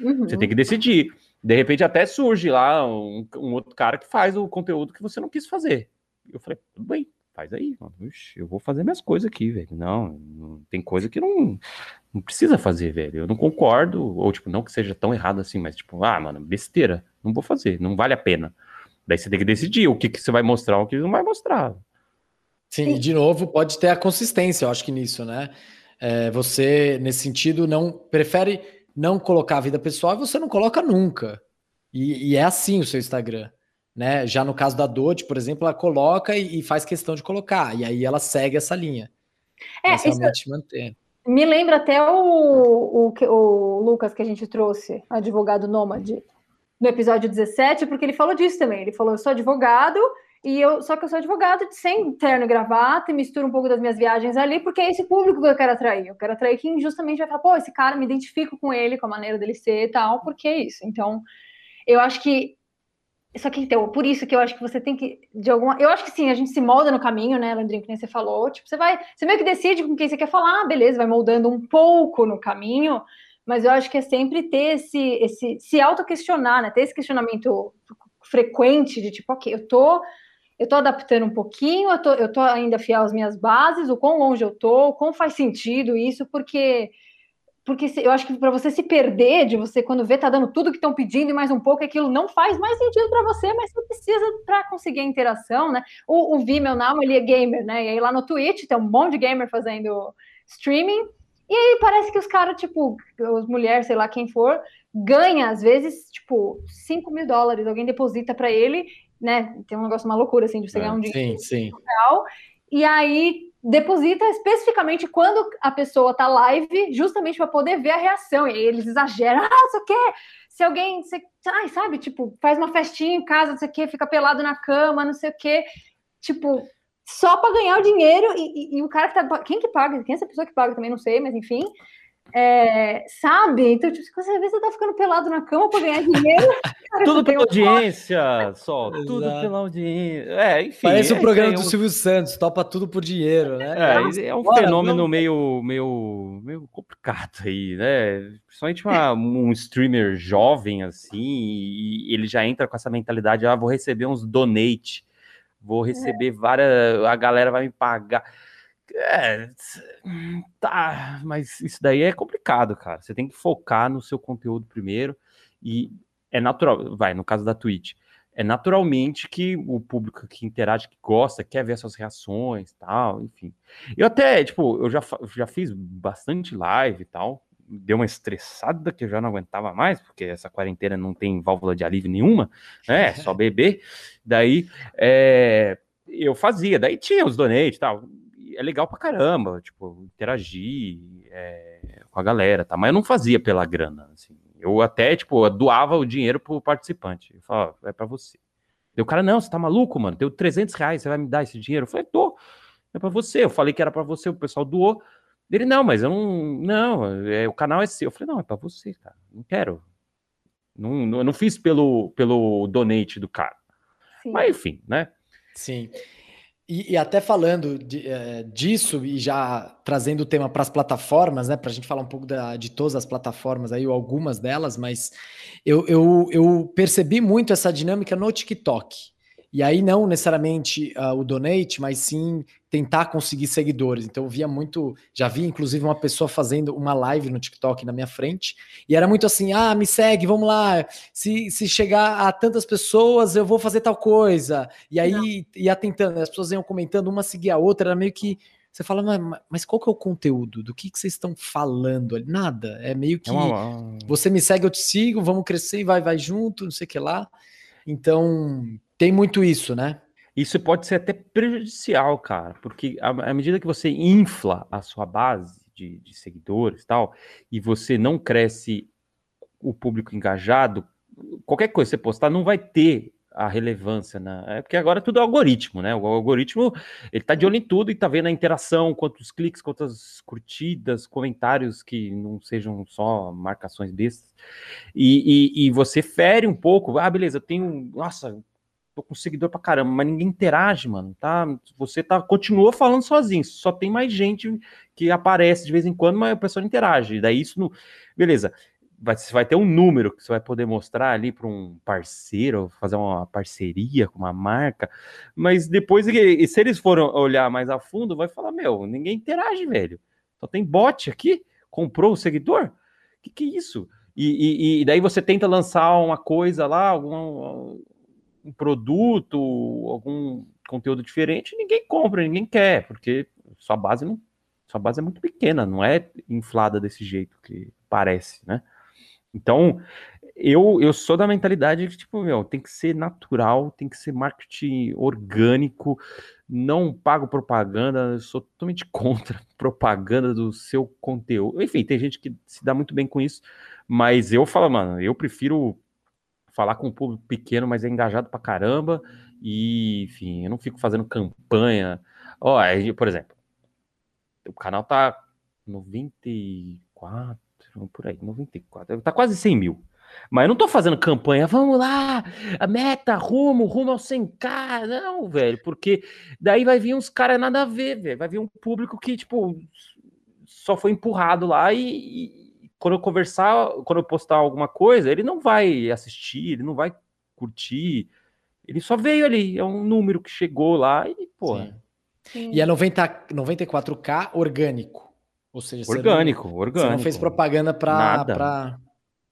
Uhum. Você tem que decidir. De repente até surge lá um, um, outro cara que faz o conteúdo que você não quis fazer. Eu falei, tudo bem, faz aí. Ixi, eu vou fazer minhas coisas aqui, velho. Não, não, tem coisa que não, não precisa fazer, velho. Eu não concordo, ou tipo, não que seja tão errado assim, mas tipo, ah, mano, besteira, não vou fazer, não vale a pena. Daí você tem que decidir o que, que você vai mostrar o que não vai mostrar. Sim, e de novo, pode ter a consistência, eu acho que nisso, né? É, você, nesse sentido, não prefere não colocar a vida pessoal você não coloca nunca. E, e é assim o seu Instagram. Né? Já no caso da Dodge, por exemplo, ela coloca e, e, faz questão de colocar, e aí ela segue essa linha. É, isso manter. Me lembra até o, o, o Lucas que a gente trouxe, advogado nômade, no episódio 17, porque ele falou disso também. Ele falou: eu sou advogado, e eu, só que eu sou advogado sem terno e gravata, e misturo um pouco das minhas viagens ali, porque é esse público que eu quero atrair. Eu quero atrair quem justamente vai falar, pô, esse cara, me identifico com ele, com a maneira dele ser e tal, porque é isso. Então, eu acho que. Só que, então, por isso que eu acho que você tem que, de alguma. Eu acho que sim, a gente se molda no caminho, né, Landrinho, que nem você falou. Tipo, você vai. Você meio que decide com quem você quer falar, beleza, vai moldando um pouco no caminho mas eu acho que é sempre ter esse, esse se auto-questionar, né? Ter esse questionamento frequente de tipo, ok, eu tô, eu tô adaptando um pouquinho, eu tô, eu tô ainda fiel às minhas bases, o quão longe eu tô, o quão faz sentido isso, porque porque eu acho que para você se perder de você quando vê tá dando tudo que estão pedindo e mais um pouco aquilo não faz mais sentido para você, mas você precisa para conseguir a interação, né? O, o Vimeo não, ele é gamer, né? E aí lá no Twitch tem um monte de gamer fazendo streaming e aí parece que os caras, tipo, as mulheres, sei lá quem for, ganha, às vezes, tipo, 5 mil dólares. Alguém deposita para ele, né? Tem um negócio, uma loucura, assim, de você é, ganhar um dinheiro sim, sim. real. E aí deposita especificamente quando a pessoa tá live, justamente para poder ver a reação. E aí eles exageram, ah, isso quer. Se alguém, você, ai, sabe, tipo, faz uma festinha em casa, não sei o quê, fica pelado na cama, não sei o quê. Tipo, só para ganhar o dinheiro e, e, e, o cara que tá. Quem que paga? Quem é essa pessoa que paga também? Não sei, mas enfim. É, sabe? Então, tipo, você, às vezes você tá ficando pelado na cama para ganhar dinheiro. [LAUGHS] Cara, tudo pela audiência, só. Tudo pela audiência. É, enfim. Parece o é, programa é, do um... Silvio Santos, topa tudo por dinheiro, né? É, é um Bora, fenômeno meio, meio, meio complicado aí, né? Principalmente uma, um streamer jovem, assim, e ele já entra com essa mentalidade: ah, vou receber uns donate vou é. receber é. várias, a galera vai me pagar. É, tá, mas isso daí é complicado, cara. Você tem que focar no seu conteúdo primeiro e é natural, vai, no caso da Twitch, é naturalmente que o público que interage, que gosta, quer ver suas reações, tal, enfim. Eu até, tipo, eu já, já fiz bastante live e tal, deu uma estressada que eu já não aguentava mais, porque essa quarentena não tem válvula de alívio nenhuma, né? Só [LAUGHS] beber. Daí é, eu fazia, daí tinha os donates e tal. É legal pra caramba, tipo, interagir é, com a galera, tá? Mas eu não fazia pela grana, assim. Eu até, tipo, doava o dinheiro pro participante. Eu falava, é para você. E o cara, não, você tá maluco, mano? Deu 300 reais, você vai me dar esse dinheiro? Eu falei, tô, é para você. Eu falei que era para você, o pessoal doou. Ele, não, mas eu não, não, é, o canal é seu. Eu falei, não, é para você, cara, não quero. Não, não, eu não fiz pelo, pelo donate do cara. Sim. Mas enfim, né? Sim. E, e, até falando de, é, disso e já trazendo o tema para as plataformas, né? Para a gente falar um pouco da, de todas as plataformas aí, ou algumas delas, mas eu, eu, eu percebi muito essa dinâmica no TikTok. E aí não necessariamente uh, o donate, mas sim tentar conseguir seguidores. Então eu via muito, já vi inclusive uma pessoa fazendo uma live no TikTok na minha frente, e era muito assim: "Ah, me segue, vamos lá. Se, se chegar a tantas pessoas, eu vou fazer tal coisa". E aí não. ia tentando, as pessoas iam comentando, uma seguia a outra, era meio que você fala, mas, mas qual que é o conteúdo? Do que, que vocês estão falando? Nada. É meio que é uma... você me segue, eu te sigo, vamos crescer e vai, vai junto, não sei o que lá. Então, tem muito isso, né? Isso pode ser até prejudicial, cara, porque à medida que você infla a sua base de, de seguidores e tal, e você não cresce o público engajado, qualquer coisa que você postar não vai ter a relevância, né? É porque agora tudo é algoritmo, né? O algoritmo ele tá de olho em tudo e tá vendo a interação, quantos cliques, quantas curtidas, comentários que não sejam só marcações bestas. E, e, e você fere um pouco, ah, beleza, eu tenho, nossa, tô com seguidor pra caramba, mas ninguém interage, mano, tá? Você tá, continua falando sozinho, só tem mais gente que aparece de vez em quando, mas a pessoa não interage. Daí isso não. Beleza. Vai, você vai ter um número que você vai poder mostrar ali para um parceiro, fazer uma parceria com uma marca, mas depois, se eles forem olhar mais a fundo, vai falar: Meu, ninguém interage, velho. Só tem bot aqui, comprou o seguidor? Que que é isso? E, e, e, daí você tenta lançar uma coisa lá, algum, um produto, algum conteúdo diferente, ninguém compra, ninguém quer, porque sua base não, sua base é muito pequena, não é inflada desse jeito que parece, né? Então, eu, eu sou da mentalidade de tipo, meu, tem que ser natural, tem que ser marketing orgânico, não pago propaganda, sou totalmente [LAUGHS] contra propaganda do seu conteúdo. Enfim, tem gente que se dá muito bem com isso, mas eu falo, mano, eu prefiro falar com um público pequeno, mas é engajado pra caramba. E, enfim, eu não fico fazendo campanha. Ó, oh, por exemplo, o canal tá 94, por aí, 94, tá quase 100 mil. Mas eu não tô fazendo campanha, vamos lá, a meta, rumo, rumo ao 100k. Não, velho, porque daí vai vir uns caras nada a ver, velho. Vai vir um público que, tipo, só foi empurrado lá e, quando eu conversar, quando eu postar alguma coisa, ele não vai assistir, ele não vai curtir. Ele só veio ali, é um número que chegou lá e, pô. E é 90, 94K orgânico. Ou seja, orgânico, não, orgânico. Você não fez propaganda para. Nada. Pra...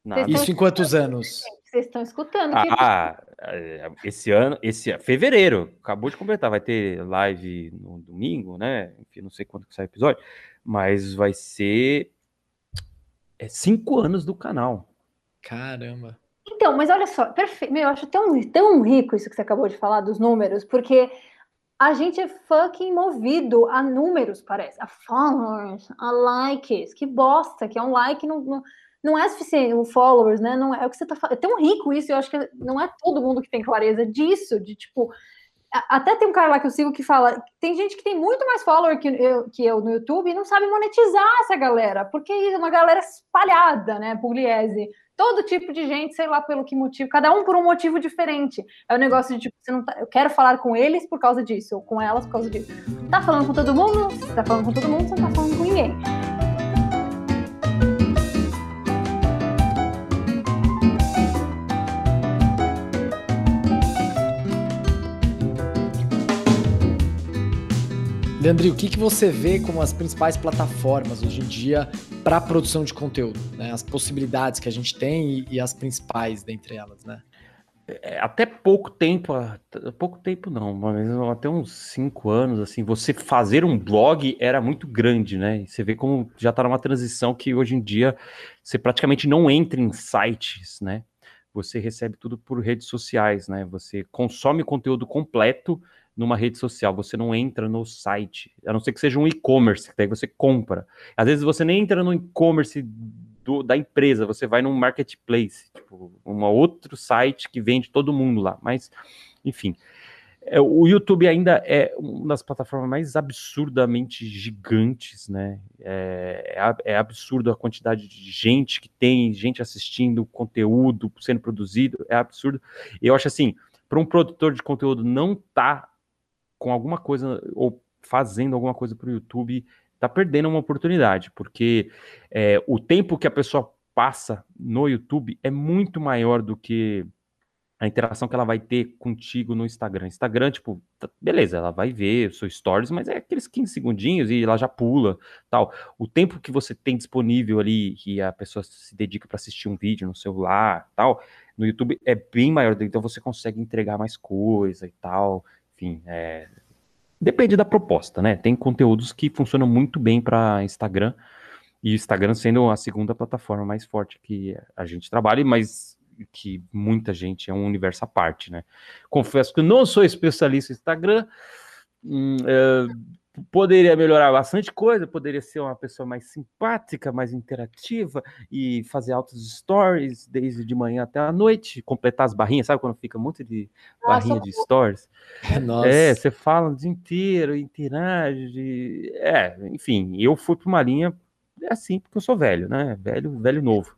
Nada. Isso em quantos anos? Vocês estão escutando. Ah, é, esse ano, esse fevereiro, acabou de completar, vai ter live no domingo, né? Enfim, não sei quando que sai o episódio, mas vai ser é cinco anos do canal. Caramba. Então, mas olha só, perfeito. Meu, eu acho tão, tão rico isso que você acabou de falar dos números, porque a gente é fucking movido a números, parece. A followers, a likes. Que bosta, que é um like não, não, não é suficiente. O followers, né? Não é, é o que você tá falando. É tão rico isso, eu acho que não é todo mundo que tem clareza disso, de tipo até tem um cara lá que eu sigo que fala: tem gente que tem muito mais follower que eu, que eu no YouTube e não sabe monetizar essa galera, porque é uma galera espalhada, né? Pugliese. Todo tipo de gente, sei lá pelo que motivo, cada um por um motivo diferente. É o um negócio de tipo, você não tá, eu quero falar com eles por causa disso, ou com elas por causa disso. Tá falando com todo mundo? Se tá falando com todo mundo, você não tá falando com ninguém. Leandro, o que, que você vê como as principais plataformas hoje em dia para a produção de conteúdo? Né? As possibilidades que a gente tem e, e as principais dentre elas, né? É, até pouco tempo, pouco tempo não, mas até uns cinco anos, assim, você fazer um blog era muito grande, né? Você vê como já está numa transição que hoje em dia você praticamente não entra em sites, né? Você recebe tudo por redes sociais, né? Você consome conteúdo completo numa rede social, você não entra no site, a não ser que seja um e-commerce, que você compra. Às vezes você nem entra no e-commerce da empresa, você vai num marketplace, tipo, um outro site que vende todo mundo lá. Mas, enfim, é, o YouTube ainda é uma das plataformas mais absurdamente gigantes, né? É, é, é, absurdo a quantidade de gente que tem, gente assistindo conteúdo sendo produzido, é absurdo. Eu acho assim, para um produtor de conteúdo não tá com alguma coisa ou fazendo alguma coisa para o YouTube, tá perdendo uma oportunidade, porque é, o tempo que a pessoa passa no YouTube é muito maior do que a interação que ela vai ter contigo no Instagram. Instagram, tipo, tá, beleza, ela vai ver seu stories, mas é aqueles 15 segundinhos e ela já pula, tal. O tempo que você tem disponível ali, que a pessoa se dedica para assistir um vídeo no celular, tal, no YouTube é bem maior, então você consegue entregar mais coisa e tal. Enfim, é... depende da proposta, né? Tem conteúdos que funcionam muito bem para Instagram, e o Instagram sendo a segunda plataforma mais forte que a gente trabalha, mas que muita gente é um universo à parte, né? Confesso que não sou especialista em Instagram, hum, é, poderia melhorar bastante coisa, poderia ser uma pessoa mais simpática, mais interativa e fazer altos stories desde de manhã até a noite, completar as barrinhas, sabe quando fica muito de barrinha Nossa, de stories? [LAUGHS] Nossa. É, você fala o dia inteiro, interage, é, enfim, eu fui para uma linha é assim porque eu sou velho, né? Velho, velho novo.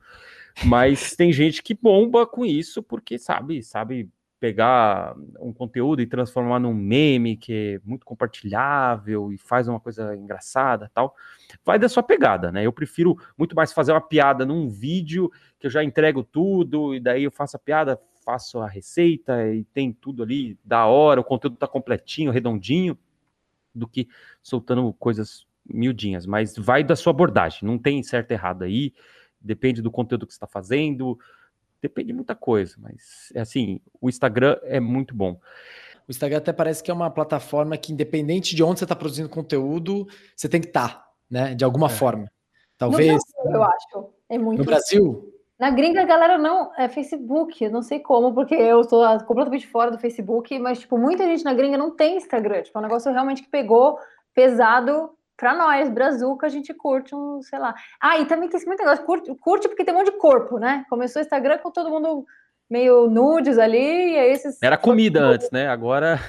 Mas tem gente que bomba com isso porque sabe, sabe pegar um conteúdo e transformar num meme que é muito compartilhável e faz uma coisa engraçada, tal. Vai da sua pegada, né? Eu prefiro muito mais fazer uma piada num vídeo que eu já entrego tudo e daí eu faço a piada, faço a receita e tem tudo ali da hora, o conteúdo tá completinho, redondinho, do que soltando coisas miudinhas, mas vai da sua abordagem, não tem certo e errado aí depende do conteúdo que você está fazendo, depende de muita coisa, mas é assim, o Instagram é muito bom. O Instagram até parece que é uma plataforma que, independente de onde você está produzindo conteúdo, você tem que estar, tá, né? De alguma é. forma. Talvez. Brasil, eu acho. É muito. No Brasil? Na gringa, a galera não. É Facebook, eu não sei como, porque eu estou completamente fora do Facebook, mas, tipo, muita gente na gringa não tem Instagram. Tipo, é um negócio realmente que pegou pesado para nós, Brazuca, a gente curte um, sei lá. Ah, e também tem esse muito negócio, curte, curte porque tem um monte de corpo, né? Começou o Instagram com todo mundo meio nudes ali, e aí esses... Era comida antes, né? Agora,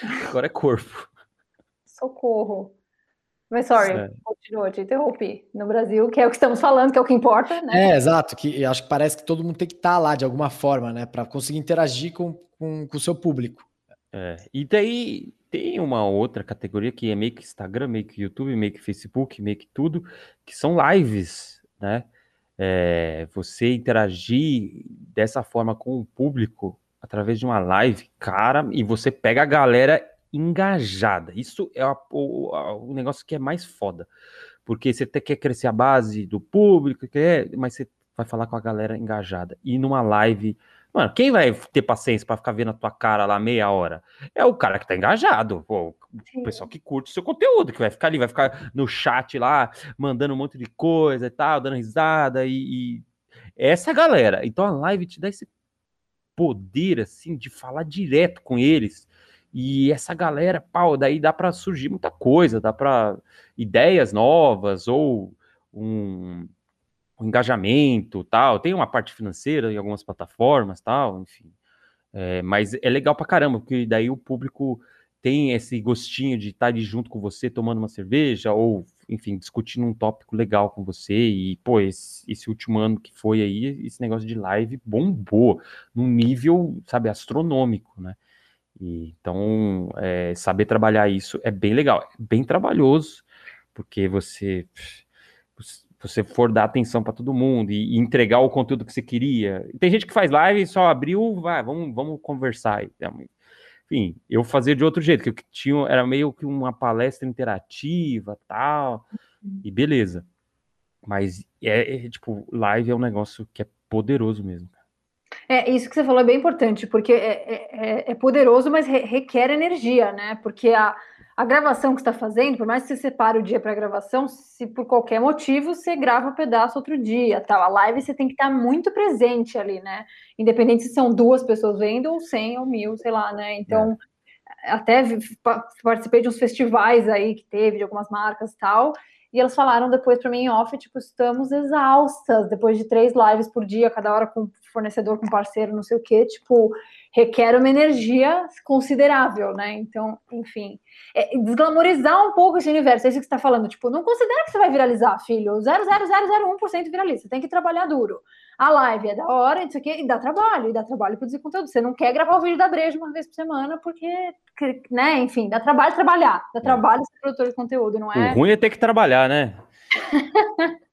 [LAUGHS] agora é corpo. Socorro. Mas, sorry, é. continua, te interrompi. No Brasil, que é o que estamos falando, que é o que importa, né? É, exato, que acho que parece que todo mundo tem que estar tá lá de alguma forma, né? Para conseguir interagir com, com, com o seu público. É, e daí tem uma outra categoria que é meio que Instagram, meio que YouTube, meio que Facebook, meio que tudo, que são lives, né? É, você interagir dessa forma com o público através de uma live, cara, e você pega a galera engajada. Isso é o, o, o negócio que é mais foda. Porque você quer crescer a base do público, quer, mas você vai falar com a galera engajada. E numa live Mano, quem vai ter paciência para ficar vendo a tua cara lá meia hora? É o cara que tá engajado, pô, o pessoal que curte o seu conteúdo, que vai ficar ali, vai ficar no chat lá, mandando um monte de coisa e tal, dando risada e, e... essa galera. Então a live te dá esse poder assim de falar direto com eles. E essa galera, pau, daí dá para surgir muita coisa, dá para ideias novas ou um o engajamento, tal. Tem uma parte financeira em algumas plataformas, tal, enfim. É, mas é legal pra caramba, porque daí o público tem esse gostinho de estar ali junto com você, tomando uma cerveja, ou, enfim, discutindo um tópico legal com você. E, pô, esse, esse último ano que foi aí, esse negócio de live bombou num nível, sabe, astronômico, né? E, então, é, saber trabalhar isso é bem legal, é bem trabalhoso, porque você for dar atenção para todo mundo e, e, entregar o conteúdo que você queria. Tem gente que faz live e só abriu, vai, vamos, vamos conversar. Enfim, eu fazia de outro jeito, que eu tinha, era meio que uma palestra interativa, tal, e beleza. Mas é, é tipo, live é um negócio que é poderoso mesmo. É, isso que você falou é bem importante, porque é, é, é, é poderoso, mas re, requer energia, né? Porque a, a gravação que está fazendo, por mais que você separe o dia para gravação, se por qualquer motivo você grava um pedaço outro dia, tal. A live você tem que estar tá muito presente ali, né? Independente se são duas pessoas vendo ou cem ou mil, sei lá, né? Então, é. até participei de uns festivais aí que teve de algumas marcas tal. E elas falaram depois para mim em off, tipo, estamos exaustas depois de três lives por dia, cada hora com fornecedor, com parceiro, não sei o quê, tipo, requer uma energia considerável, né? Então, enfim, é, desglamorizar um pouco esse universo, é isso que você está falando, tipo, não considera que você vai viralizar, filho, 0,0001% viraliza, tem que trabalhar duro. A live é da hora, isso aqui, e dá trabalho, e dá trabalho produzir conteúdo. Você não quer gravar o vídeo da breja uma vez por semana, porque, né, enfim, dá trabalho trabalhar, dá é. trabalho ser produtor de conteúdo, não é? O ruim é ter que trabalhar, né? [LAUGHS]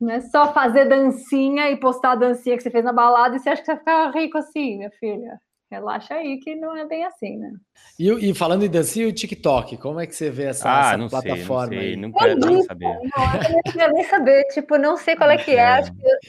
não é só fazer dancinha e postar a dancinha que você fez na balada e você acha que você vai ficar rico assim, minha filha. Relaxa aí que não é bem assim, né? E, e falando em dancinha, o TikTok, como é que você vê essa, ah, essa não plataforma? Sei, não, sei, não quero nem saber. Não, eu não quero nem saber, tipo, não sei qual é que é.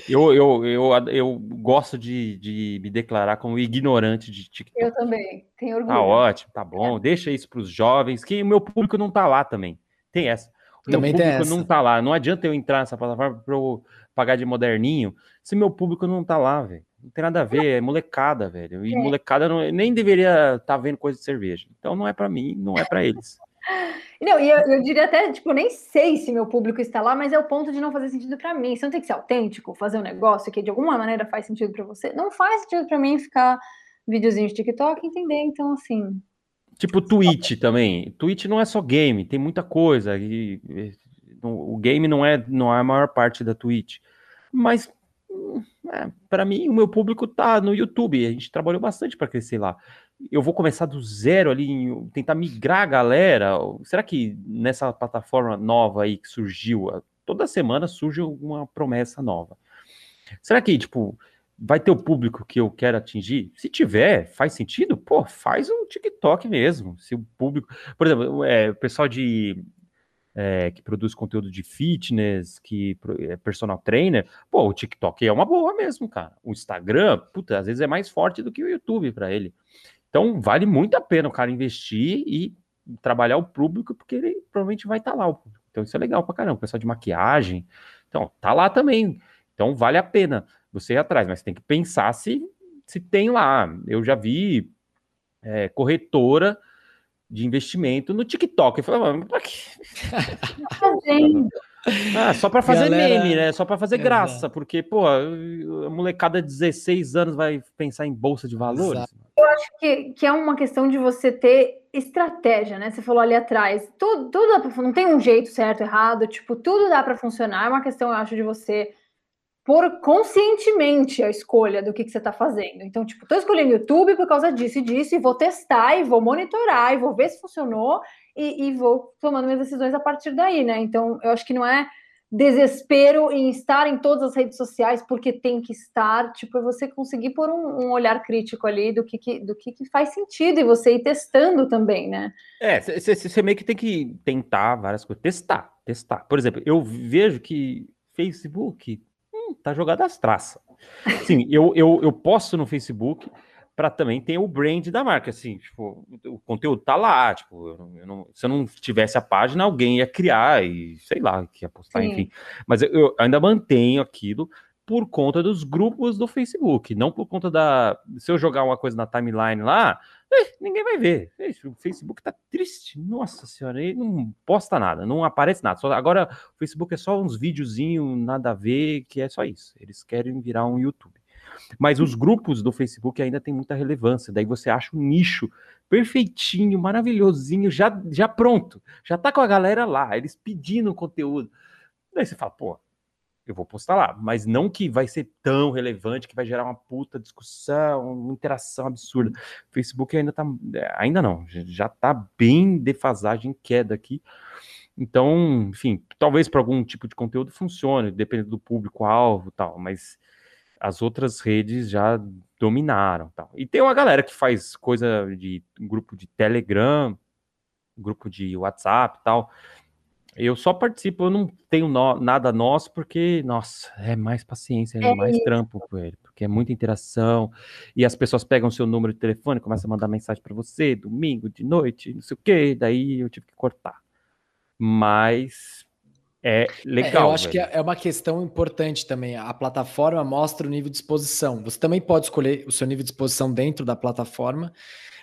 Eu, eu, eu, eu gosto de, de me declarar como ignorante de TikTok. Eu também, tenho orgulho. Tá ótimo, tá bom. É. Deixa isso para os jovens, que o meu público não tá lá também. Tem essa. Também meu público não tá lá. Não adianta eu entrar nessa plataforma para eu pagar de moderninho se meu público não tá lá, velho. Não tem nada a ver, é molecada, velho. E é. molecada não, nem deveria estar tá vendo coisa de cerveja. Então não é para mim, não é para eles. [LAUGHS] Não, e eu, eu, diria até, tipo, nem sei se meu público está lá, mas é o ponto de não fazer sentido para mim. Você não tem que ser autêntico, fazer um negócio que de alguma maneira faz sentido para você. Não faz sentido para mim ficar videozinho de TikTok, entender? Então, assim. Tipo Twitch também. Twitch não é só game, tem muita coisa. E, e, o game não é, não é a maior parte da Twitch. Mas é, para mim, o meu público tá no YouTube. A gente trabalhou bastante para crescer lá. Eu vou começar do zero ali, tentar migrar a galera. Será que nessa plataforma nova aí que surgiu, toda semana surge alguma promessa nova? Será que, tipo, vai ter o público que eu quero atingir? Se tiver, faz sentido? Pô, faz um TikTok mesmo. Se o público. Por exemplo, é, o pessoal de é, que produz conteúdo de fitness, que é personal trainer, pô, o TikTok é uma boa mesmo, cara. O Instagram, puta, às vezes é mais forte do que o YouTube para ele. Então, vale muito a pena o cara investir e trabalhar o público, porque ele provavelmente vai estar tá lá. Então, isso é legal pra caramba. O pessoal de maquiagem, então, tá lá também. Então, vale a pena você ir atrás, mas tem que pensar se, se tem lá. Eu já vi é, corretora de investimento no TikTok. Eu falei, pra quê? [LAUGHS] Ah, só para fazer Galera... meme, né? Só para fazer graça, porque, pô, a molecada de 16 anos vai pensar em bolsa de valores. Exato. Eu acho que, que é uma questão de você ter estratégia, né? Você falou ali atrás, tudo, tudo não tem um jeito certo, errado, tipo, tudo dá para funcionar. É uma questão, eu acho, de você por conscientemente a escolha do que, que você está fazendo. Então, tipo, estou escolhendo YouTube por causa disso e disso, e vou testar, e vou monitorar, e vou ver se funcionou, e, e, vou tomando minhas decisões a partir daí, né? Então, eu acho que não é desespero em estar em todas as redes sociais porque tem que estar, tipo, é você conseguir pôr um, um olhar crítico ali do que, que do que, que, faz sentido e você ir testando também, né? É, você meio que tem que tentar várias coisas, testar, testar. Por exemplo, eu vejo que Facebook tá jogado as traças. Sim, eu, eu, eu posto no Facebook para também ter o brand da marca, assim, tipo, o conteúdo tá lá, tipo, eu eu não, se eu não tivesse a página, alguém ia criar e, sei lá, que ia postar, Sim. enfim. Mas eu, eu ainda mantenho aquilo por conta dos grupos do Facebook, não por conta da. Se eu jogar uma coisa na timeline lá, ninguém vai ver. O Facebook tá triste. Nossa senhora, ele não posta nada, não aparece nada. Só, agora o Facebook é só uns videozinhos, nada a ver, que é só isso. Eles querem virar um YouTube. Mas os grupos do Facebook ainda têm muita relevância. Daí você acha um nicho perfeitinho, maravilhosinho, já, já pronto. Já tá com a galera lá, eles pedindo conteúdo. Daí você fala, pô, eu vou postar lá, mas não que vai ser tão relevante que vai gerar uma puta discussão, uma interação absurda. O Facebook ainda tá, ainda não, já tá bem defasagem, queda aqui. Então, enfim, talvez para algum tipo de conteúdo funcione, dependendo do público-alvo tal, mas as outras redes já dominaram tal. E tem uma galera que faz coisa de grupo de Telegram, grupo de WhatsApp tal, eu só participo, eu não tenho no, nada nosso, porque, nossa, é mais paciência, é, é mais isso. trampo com ele, porque é muita interação, e as pessoas pegam seu número de telefone, começam a mandar mensagem para você, domingo, de noite, não sei o quê, daí eu tive que cortar. Mas é legal. É, eu acho velho. que é, é uma questão importante também. A plataforma mostra o nível de exposição. Você também pode escolher o seu nível de exposição dentro da plataforma,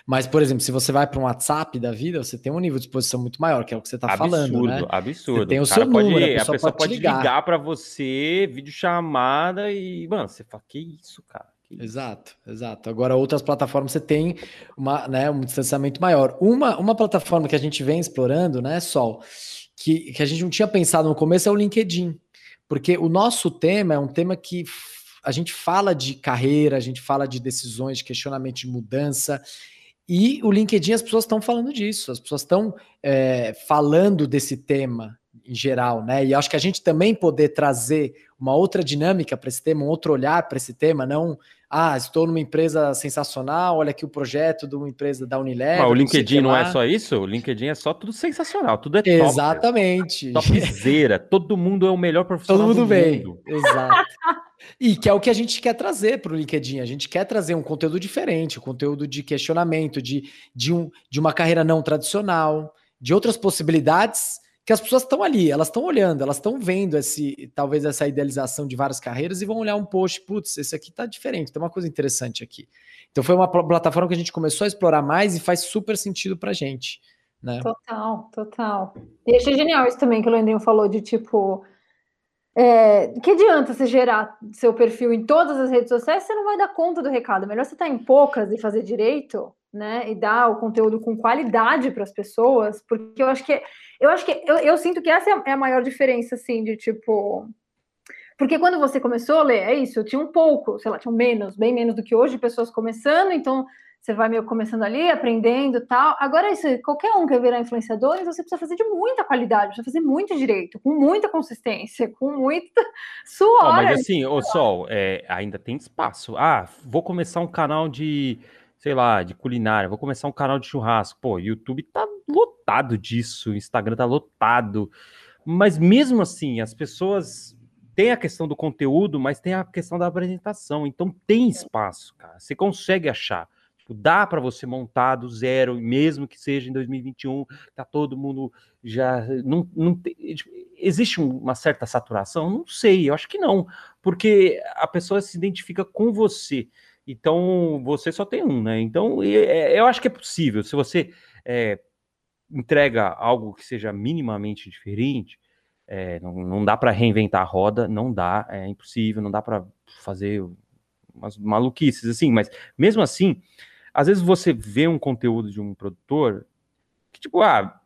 Mas, por exemplo, se você vai para um WhatsApp da vida, você tem um nível de exposição muito maior, que é o que você está falando, né? Absurdo, Você tem o, o seu número, pode, a pessoa, a pessoa pode, ligar, ligar para você, vídeo chamada e, mano, você fala, que isso, cara? Exato, exato. Agora, outras plataformas você tem uma, né, um distanciamento maior. Uma, uma plataforma que a gente vem explorando, né, Sol, que, que a gente não tinha pensado no começo é o LinkedIn. Porque o nosso tema é um tema que a gente fala de carreira, a gente fala de decisões, de questionamento de mudança. E o LinkedIn, as pessoas estão falando disso, as pessoas estão é, falando desse tema em geral, né? E acho que a gente também poder trazer uma outra dinâmica para esse tema, um outro olhar para esse tema, não ah, estou numa empresa sensacional, olha aqui o projeto de uma empresa da Unilever. Mas o LinkedIn não é só isso? O LinkedIn é só tudo sensacional, tudo é top. Exatamente. Topzera, todo mundo é o melhor profissional Todo mundo bem, exato. [LAUGHS] E que é o que a gente quer trazer para o LinkedIn. A gente quer trazer um conteúdo diferente, um conteúdo de questionamento, de, de, um, de uma carreira não tradicional, de outras possibilidades que as pessoas estão ali, elas estão olhando, elas estão vendo esse, talvez essa idealização de várias carreiras e vão olhar um post, putz, esse aqui tá diferente, tem uma coisa interessante aqui. Então foi uma plataforma que a gente começou a explorar mais e faz super sentido pra gente. Né? Total, total. E achei genial isso também que o Leandrinho falou de tipo. É, que adianta você gerar seu perfil em todas as redes sociais, você não vai dar conta do recado. Melhor você estar tá em poucas e fazer direito, né? E dar o conteúdo com qualidade para as pessoas, porque eu acho que eu acho que eu, eu sinto que essa é, é a maior diferença, assim, de tipo. Porque quando você começou a ler, é isso, eu tinha um pouco, sei lá, tinha menos, bem menos do que hoje, pessoas começando, então você vai meio começando ali, aprendendo tal. Agora, isso, qualquer um quer virar influenciador, então você precisa fazer de muita qualidade, precisa fazer muito direito, com muita consistência, com muita [LAUGHS] suor. Mas assim, ô Sol, é, ainda tem espaço. Ah, vou começar um canal de sei lá, de culinária, vou começar um canal de churrasco. Pô, YouTube tá lotado disso, Instagram tá lotado. Mas mesmo assim, as pessoas têm a questão do conteúdo, mas tem a questão da apresentação. Então tem espaço, cara. Você consegue achar. Tipo, dá para você montar do zero, mesmo que seja em 2021, tá todo mundo já não, não tipo, existe uma certa saturação? Não sei, eu acho que não, porque a pessoa se identifica com você. Então, você só tem um, né? Então, é, eu acho que é possível. Se você é, entrega algo que seja minimamente diferente, é, não, não, dá para reinventar a roda, não dá, é impossível, não dá para fazer umas maluquices assim, mas mesmo assim, às vezes você vê um conteúdo de um produtor que, tipo, ah,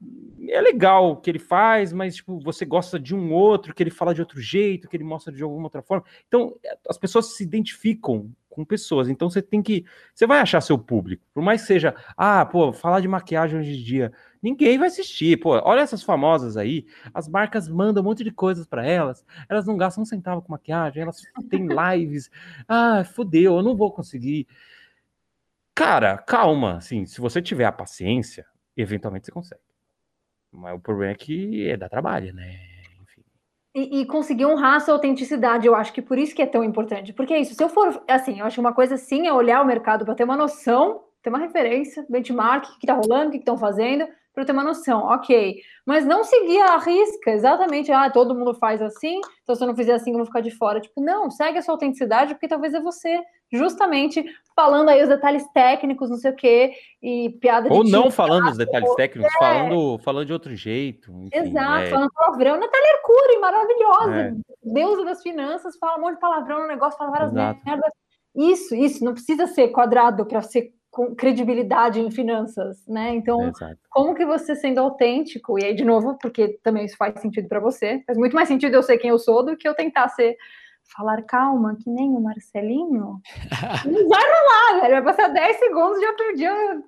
é legal o que ele faz, mas, tipo, você gosta de um outro, que ele fala de outro jeito, que ele mostra de alguma outra forma. Então, as pessoas se identificam com pessoas. Então você tem que. Você vai achar seu público. Por mais que seja, ah, pô, falar de maquiagem hoje em dia. Ninguém vai assistir. Pô, olha essas famosas aí. As marcas mandam um monte de coisas para elas. Elas não gastam um centavo com maquiagem. Elas têm [LAUGHS] lives. Ah, fodeu, eu não vou conseguir. Cara, calma. Assim, se você tiver a paciência, eventualmente você consegue. Mas o problema é que é dar trabalho, né? e, e, conseguir honrar sua autenticidade. Eu acho que por isso que é tão importante. Porque é isso, se eu for, assim, eu acho que uma coisa sim é olhar o mercado para ter uma noção, ter uma referência, benchmark, o que está rolando, o que estão fazendo, para ter uma noção, ok. Mas não seguir a risca, exatamente, ah, todo mundo faz assim, então se eu não fizer assim, eu vou ficar de fora. Tipo, não, segue a sua autenticidade, porque talvez é você, justamente, falando aí os detalhes técnicos, não sei o quê, e piada Ou não falando os detalhes técnicos, é. falando, falando de outro jeito. Enfim, Exato, é... falando palavrão. Natália Arcuri, maravilhosa, é. deusa das finanças, fala um monte de palavrão no negócio, fala várias Exato. merdas. Isso, isso, não precisa ser quadrado para ser com credibilidade em finanças, né? Então, Exato. como que você sendo autêntico, e aí de novo, porque também isso faz sentido para você, faz muito mais sentido eu ser quem eu sou do que eu tentar ser falar calma, que nem o Marcelinho. Não vai rolar, velho. Vai passar 10 segundos já perdi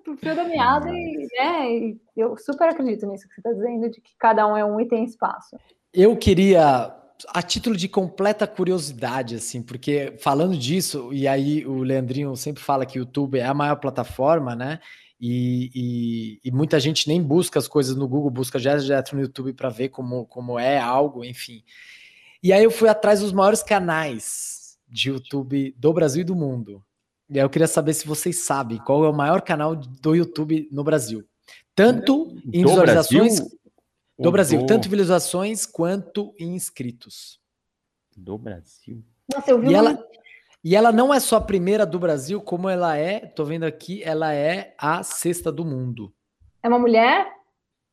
o fio da meada e, né, e eu super acredito nisso que você está dizendo, de que cada um é um e tem espaço. Eu queria a título de completa curiosidade, assim, porque falando disso, e aí o Leandrinho sempre fala que o YouTube é a maior plataforma, né? E, e, e muita gente nem busca as coisas no Google, busca já direto no YouTube para ver como, como é algo, enfim. E aí eu fui atrás dos maiores canais de YouTube do Brasil e do mundo. E aí eu queria saber se vocês sabem qual é o maior canal do YouTube no Brasil. Tanto em do visualizações. Brasil? Do Brasil, do... tanto visualizações quanto em inscritos. Do Brasil. Nossa, eu vi e ela, E ela não é só a primeira do Brasil, como ela é, tô vendo aqui, ela é a sexta do mundo. É uma mulher?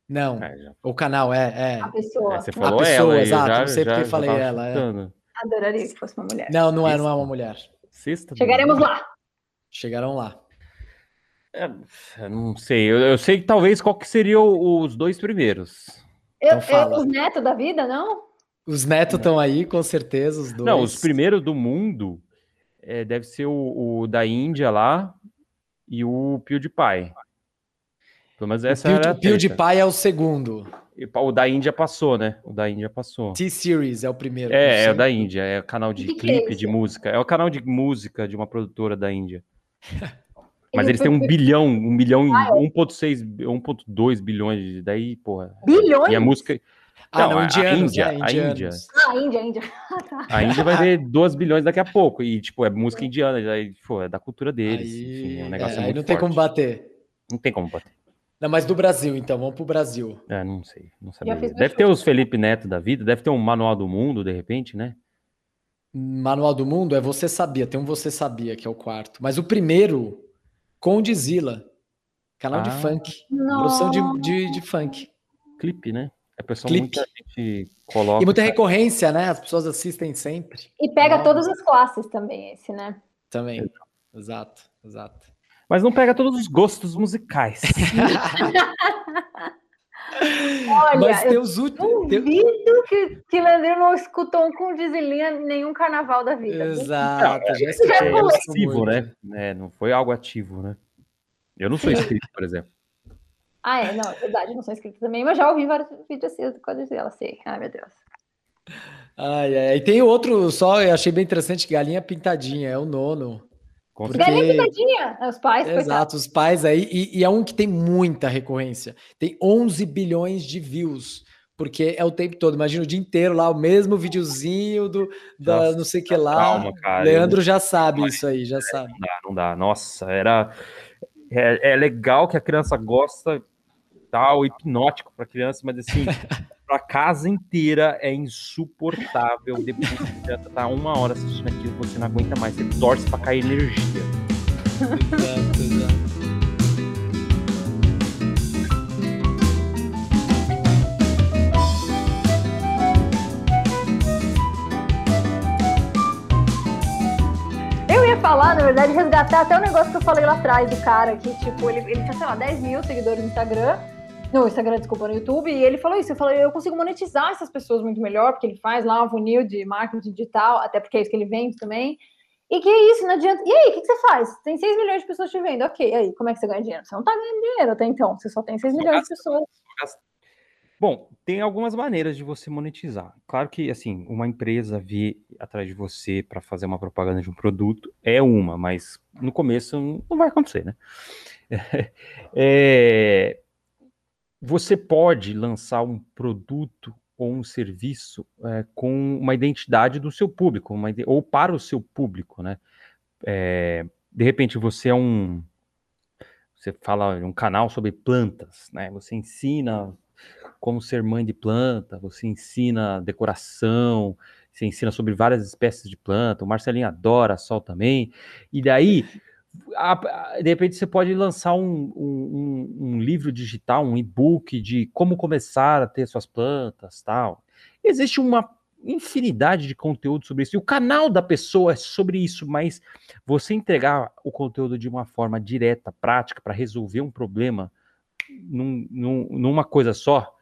Não, é, o canal é, é. A pessoa. É, você falou a pessoa, ela, exato. Já, não sei porque falei ela. É. Adoraria que fosse uma mulher. Não, não é, não é uma mulher. Sexta Chegaremos lá. Chegarão lá. É, não sei. Eu, eu, sei que talvez qual que seriam os dois primeiros. Eu, então eu, os netos da vida, não? Os netos estão aí, com certeza, os dois. Não, os primeiros do mundo é, deve ser o, o, da Índia lá e o PewDiePie. Pelo menos essa o era o PewDiePie é o segundo. O da Índia passou, né? O da Índia passou. T-Series é o primeiro. É, é o da Índia. É o canal de que clipe que é de música. É o canal de música de uma produtora da Índia. [LAUGHS] Mas eles têm um bilhão, um milhão, ah, 1.6, 1.2 bilhões. Daí, porra. Bilhões? E a música. Ah, não, indianos, a, Índia, né? a Índia. Ah, a Índia, a Índia. [LAUGHS] A Índia vai ver 2 bilhões daqui a pouco. E, tipo, é música indiana, aí, pô, é da cultura deles. Aí, enfim, é um negócio é, aí não forte. tem como bater. Não tem como bater. Não, mas do Brasil, então, vamos pro Brasil. É, não sei, não sabia. Deve ter os Felipe Neto da vida, deve ter um Manual do Mundo, de repente, né? Manual do Mundo é Você Sabia, tem um Você Sabia, que é o quarto. Mas o primeiro, Condizila, canal ah, de funk, produção de, de, de, funk. Clipe, né? É pessoal Clipe. muita gente coloca. E muita recorrência, né? As pessoas assistem sempre. E pega todas as classes também, esse, né? Também, exato, exato. Mas não pega todos os gostos musicais. [LAUGHS] Olha, Mas tem os últimos. Duvido que, que Leandro não escutou um com Dizilinha em nenhum carnaval da vida. Exato. Não, já é, é passivo, né? É, não foi algo ativo, né? Eu não sou [LAUGHS] inscrito, por exemplo. Ah, é, não, é verdade, não sou inscrito também, mas já ouvi vários vídeos assim com a Dizila, sei. Ai, meu Deus. Ai, ai, e tem outro só, eu achei bem interessante, Galinha Pintadinha, é o nono. Porque... Galinha é os pais. Exato, coitado. os pais aí, e, e, é um que tem muita recorrência. Tem 11 bilhões de views, porque é o tempo todo. Imagina o dia inteiro lá, o mesmo videozinho do da Nossa, não sei o que lá. Calma, cara. Leandro já sabe isso aí, já sabe. Não dá, não dá. Nossa, era. É, é legal que a criança gosta, tal, hipnótico para criança, mas assim. [LAUGHS] para casa inteira é insuportável. Depois que já tá uma hora assistindo aquilo, você não aguenta mais. Você torce para cair energia. exato, exato. Falar, na verdade, resgatar até o negócio que eu falei lá atrás do cara que, tipo, ele, ele tinha, sei lá, 10 mil seguidores no Instagram no Instagram, desculpa, no YouTube, e ele falou isso. Eu falei, eu consigo monetizar essas pessoas muito melhor, porque ele faz lá um funil de marketing digital, até porque é isso que ele vende também. E que é isso, não adianta. E aí, o que, que, você faz? Tem 6 milhões de pessoas te vendo. Ok, aí, como é que você ganha dinheiro? Você não tá ganhando dinheiro até então, você só tem 6 milhões de pessoas. Bom, tem algumas maneiras de você monetizar. Claro que, assim, uma empresa vir atrás de você para fazer uma propaganda de um produto é uma, mas no começo não vai acontecer, né? [LAUGHS] É, você pode lançar um produto ou um serviço é, com uma identidade do seu público, uma, ou para o seu público, né? É, de repente você é um, você fala um canal sobre plantas, né? Você ensina como ser mãe de planta, você ensina decoração, você ensina sobre várias espécies de planta. O Marcelinho adora sol também. E daí de repente você pode lançar um, um, um livro digital, um e-book de como começar a ter suas plantas, tal. Existe uma infinidade de conteúdo sobre isso. E o canal da pessoa é sobre isso, mas você entregar o conteúdo de uma forma direta, prática, para resolver um problema num, num, numa coisa só,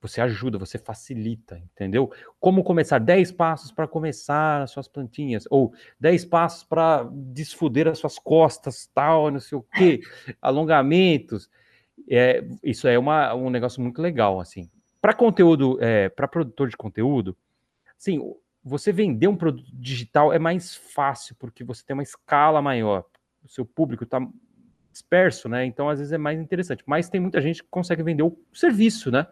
você ajuda, você facilita, entendeu? Como começar 10 passos para começar as suas plantinhas, ou 10 passos para desfuder as suas costas, tal, não sei o quê, [LAUGHS] alongamentos. É, isso é uma, um negócio muito legal, assim. Para conteúdo, é, para produtor de conteúdo, sim, você vender um produto digital é mais fácil, porque você tem uma escala maior. O seu público está disperso, né? Então, às vezes é mais interessante. Mas tem muita gente que consegue vender o serviço, né?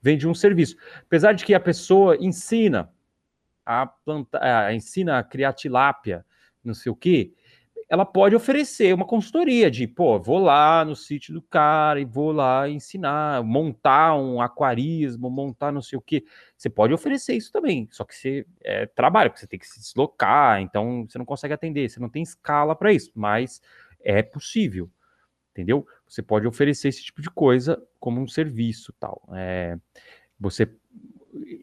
Vende um serviço. Apesar de que a pessoa ensina a plantar, ensina a criar tilápia, não sei o quê, ela pode oferecer uma consultoria de, pô, vou lá no sítio do cara e vou lá ensinar, montar um aquarismo, montar não sei o que. Você pode oferecer isso também, só que você é trabalho, porque você tem que se deslocar, então você não consegue atender, você não tem escala para isso, mas é possível, entendeu? Você pode oferecer esse tipo de coisa como um serviço, tal. É, você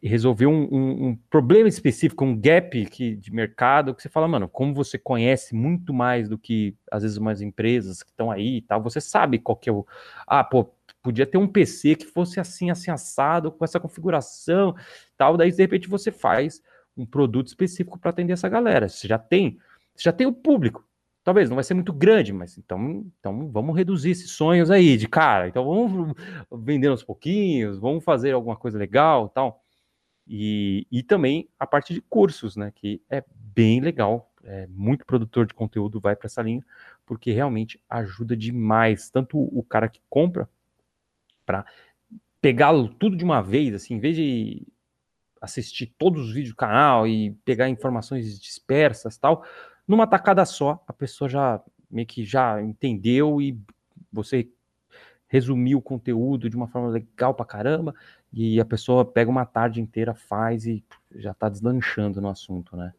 resolver um, um, um, problema específico, um gap que, de mercado, que você fala, mano, como você conhece muito mais do que, às vezes, umas empresas que estão aí e tal, você sabe qual que é o... Ah, pô, podia ter um PC que fosse assim, assim, assado, com essa configuração tal, daí, de repente, você faz um produto específico para atender essa galera. Você já tem, você já tem o público. Talvez não vai ser muito grande, mas então, então vamos reduzir esses sonhos aí de cara. Então vamos vender aos pouquinhos, vamos fazer alguma coisa legal, tal. E, e também a parte de cursos, né? Que é bem legal. É, muito produtor de conteúdo vai para essa linha, porque realmente ajuda demais, tanto o cara que compra para pegá-lo tudo de uma vez, assim, em vez de assistir todos os vídeos do canal e pegar informações dispersas tal, numa tacada só, a pessoa já meio que já entendeu e você resumiu o conteúdo de uma forma legal pra caramba, e a pessoa pega uma tarde inteira, faz e já está deslanchando no assunto, né?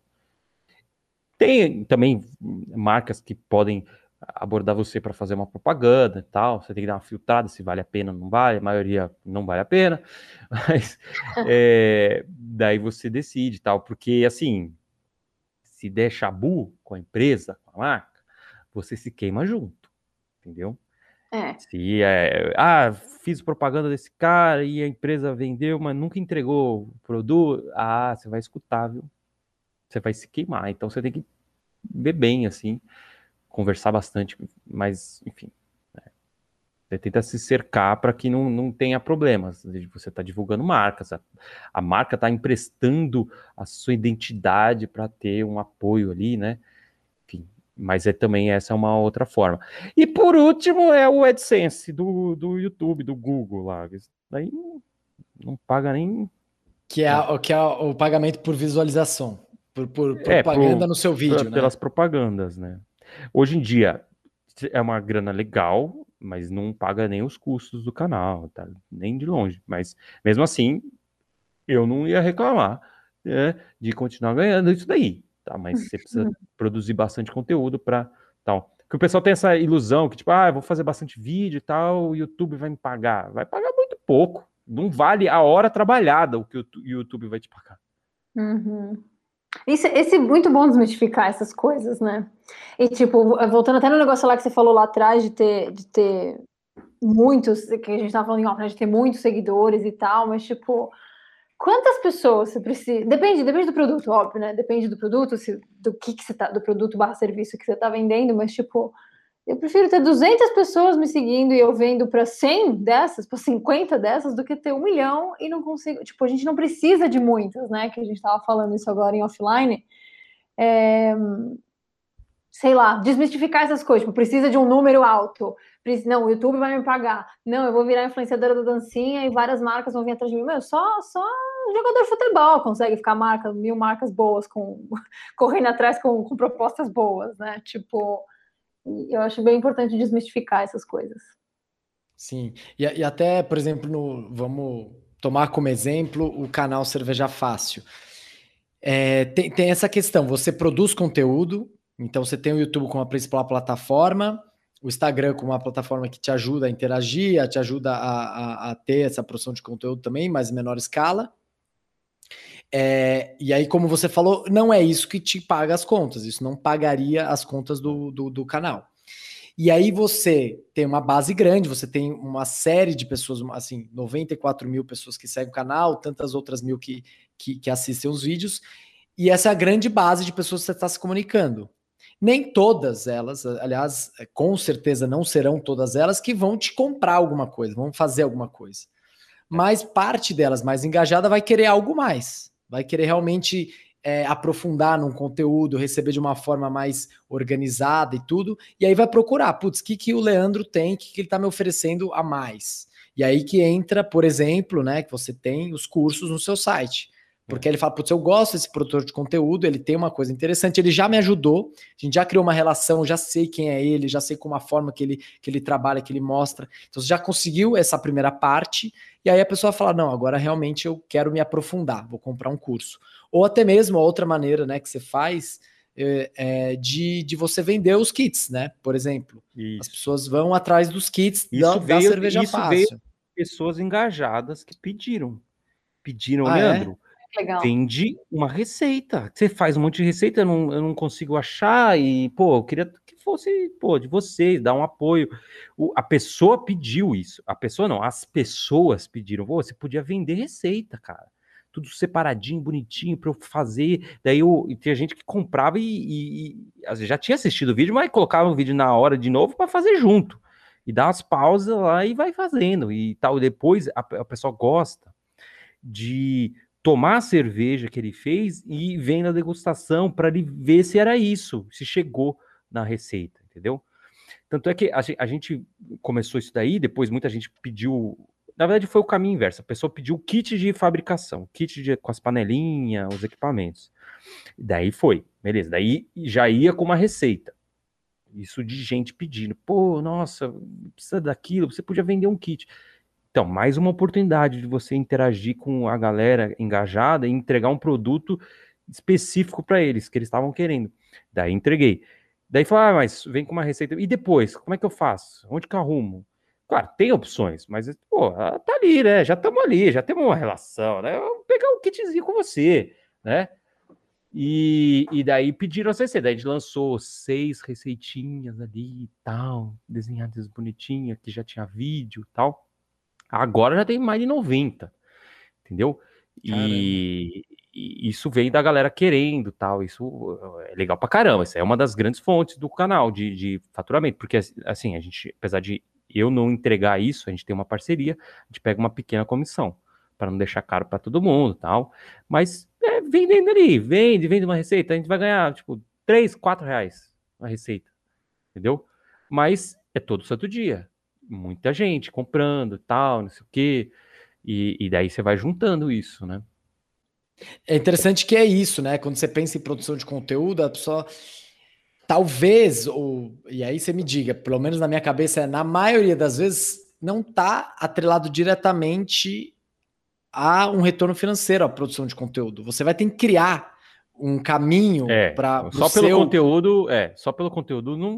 Tem também marcas que podem abordar você para fazer uma propaganda e tal. Você tem que dar uma filtrada se vale a pena ou não vale. A maioria não vale a pena, [LAUGHS] mas é, [LAUGHS] daí você decide tal. Porque assim, se der chabu com a empresa, com a marca, você se queima junto, entendeu? É. Se é, ah, fiz propaganda desse cara e a empresa vendeu, mas nunca entregou o produto, ah, você vai escutar, viu? Você vai se queimar. Então você tem que ver bem, assim, conversar bastante, mas, enfim. Você tenta se cercar para que não, não tenha problemas. Você está divulgando marcas, a, a marca está emprestando a sua identidade para ter um apoio ali, né? Mas é também essa é uma outra forma. E por último é o AdSense do, do YouTube, do Google lá. Isso daí não, não paga nem. Que é, o, que é o pagamento por visualização, por, por é, propaganda é, no seu vídeo. Pra, né? Pelas propagandas, né? Hoje em dia é uma grana legal, mas não paga nem os custos do canal, tá? Nem de longe. Mas mesmo assim, eu não ia reclamar né, de continuar ganhando isso daí tá? Mas você precisa [LAUGHS] produzir bastante conteúdo para tal. Porque o pessoal tem essa ilusão que, tipo, ah, eu vou fazer bastante vídeo e tal, o YouTube vai me pagar. Vai pagar muito pouco. Não vale a hora trabalhada o que o YouTube vai te pagar. Uhum. Isso, esse é muito bom desmistificar essas coisas, né? E, tipo, voltando até no negócio lá que você falou lá atrás de ter, de ter muitos, que a gente tava falando em off, né, de ter muitos seguidores e tal, mas, tipo, Quantas pessoas você precisa? Depende, depende do produto, óbvio, né? Depende do produto, se, do que, que você tá, do produto barra serviço que você tá vendendo, mas tipo, eu prefiro ter 200 pessoas me seguindo e eu vendo para 100 dessas, para 50 dessas, do que ter um milhão e não consigo. Tipo, a gente não precisa de muitas, né? Que a gente tava falando isso agora em offline. É, sei lá, desmistificar essas coisas. Tipo, precisa de um número alto. Não, o YouTube vai me pagar. Não, eu vou virar influenciadora da dancinha e várias marcas vão vir atrás de mim. Meu, só, só jogador de futebol consegue ficar marca, mil marcas boas, com [LAUGHS] correndo atrás com, com propostas boas, né? Tipo, eu acho bem importante desmistificar essas coisas. Sim, e, e até, por exemplo, no, vamos tomar como exemplo o canal Cerveja Fácil. É, tem, tem essa questão, você produz conteúdo, então você tem o YouTube como a principal plataforma, o Instagram como uma plataforma que te ajuda a interagir, te ajuda a, a, a ter essa produção de conteúdo também, mas em menor escala. É, e aí, como você falou, não é isso que te paga as contas, isso não pagaria as contas do, do, do canal. E aí você tem uma base grande, você tem uma série de pessoas, assim, 94 mil pessoas que seguem o canal, tantas outras mil que, que, que assistem os vídeos, e essa é a grande base de pessoas que você está se comunicando. Nem todas elas, aliás, com certeza não serão todas elas que vão te comprar alguma coisa, vão fazer alguma coisa. Mas parte delas mais engajada vai querer algo mais, vai querer realmente é, aprofundar num conteúdo, receber de uma forma mais organizada e tudo, e aí vai procurar, putz, o que, que o Leandro tem, o que, que ele está me oferecendo a mais. E aí que entra, por exemplo, né, que você tem os cursos no seu site. Porque ele fala, putz, eu gosto desse produtor de conteúdo, ele tem uma coisa interessante, ele já me ajudou, a gente já criou uma relação, já sei quem é ele, já sei como a forma que ele, que ele trabalha, que ele mostra. Então você já conseguiu essa primeira parte, e aí a pessoa fala, não, agora realmente eu quero me aprofundar, vou comprar um curso. Ou até mesmo outra maneira né, que você faz é, é, de, de você vender os kits, né? Por exemplo. Isso. As pessoas vão atrás dos kits isso da, veio, da cerveja isso fácil. Veio pessoas engajadas que pediram. Pediram, ah, é? Leandro. É? Legal. Vende uma receita. Você faz um monte de receita, eu não, eu não consigo achar, e, pô, eu queria que fosse, pô, de vocês, dar um apoio. O, a pessoa pediu isso. A pessoa não, as pessoas pediram. Pô, você podia vender receita, cara. Tudo separadinho, bonitinho para eu fazer. Daí eu, tinha gente que comprava e, e, e já tinha assistido o vídeo, mas colocava o vídeo na hora de novo para fazer junto. E dá umas pausas lá e vai fazendo. E tal. Depois a, a pessoa gosta de tomar a cerveja que ele fez e vem na degustação para ele ver se era isso, se chegou na receita, entendeu? Tanto é que a gente começou isso daí, depois muita gente pediu. Na verdade, foi o caminho inverso. A pessoa pediu kit de fabricação, kit de, com as panelinhas, os equipamentos. Daí foi, beleza. Daí já ia com uma receita. Isso de gente pedindo, pô, nossa, precisa daquilo, você podia vender um kit. Então, mais uma oportunidade de você interagir com a galera engajada e entregar um produto específico para eles, que eles estavam querendo. Daí entreguei. Daí falou, ah, mas vem com uma receita. E depois, como é que eu faço? Onde que eu arrumo? Claro, tem opções, mas, pô, tá ali, né? Já estamos ali, já temos uma relação, né? Vou pegar um kitzinho com você, né? E, e daí pediram a receita. Daí a gente lançou seis receitinhas ali e tal, desenhadas bonitinhas, que já tinha vídeo e tal. Agora já tem mais de 90, entendeu? E, e, isso vem da galera querendo tal. Isso é legal pra caramba. Isso é uma das grandes fontes do canal de, de faturamento. Porque, assim, a gente, apesar de eu não entregar isso, a gente tem uma parceria, a gente pega uma pequena comissão para não deixar caro para todo mundo tal. Mas é, vendendo ali, vende, vende uma receita, a gente vai ganhar, tipo, 3, 4 reais uma receita, entendeu? Mas é todo santo dia muita gente comprando tal, não sei o quê. E, e daí você vai juntando isso, né? É interessante que é isso, né? Quando você pensa em produção de conteúdo, a pessoa talvez, ou, e aí você me diga, pelo menos na minha cabeça, na maioria das vezes, não está atrelado diretamente a um retorno financeiro à produção de conteúdo. Você vai ter que criar um caminho é, para só pelo seu... conteúdo é só pelo conteúdo não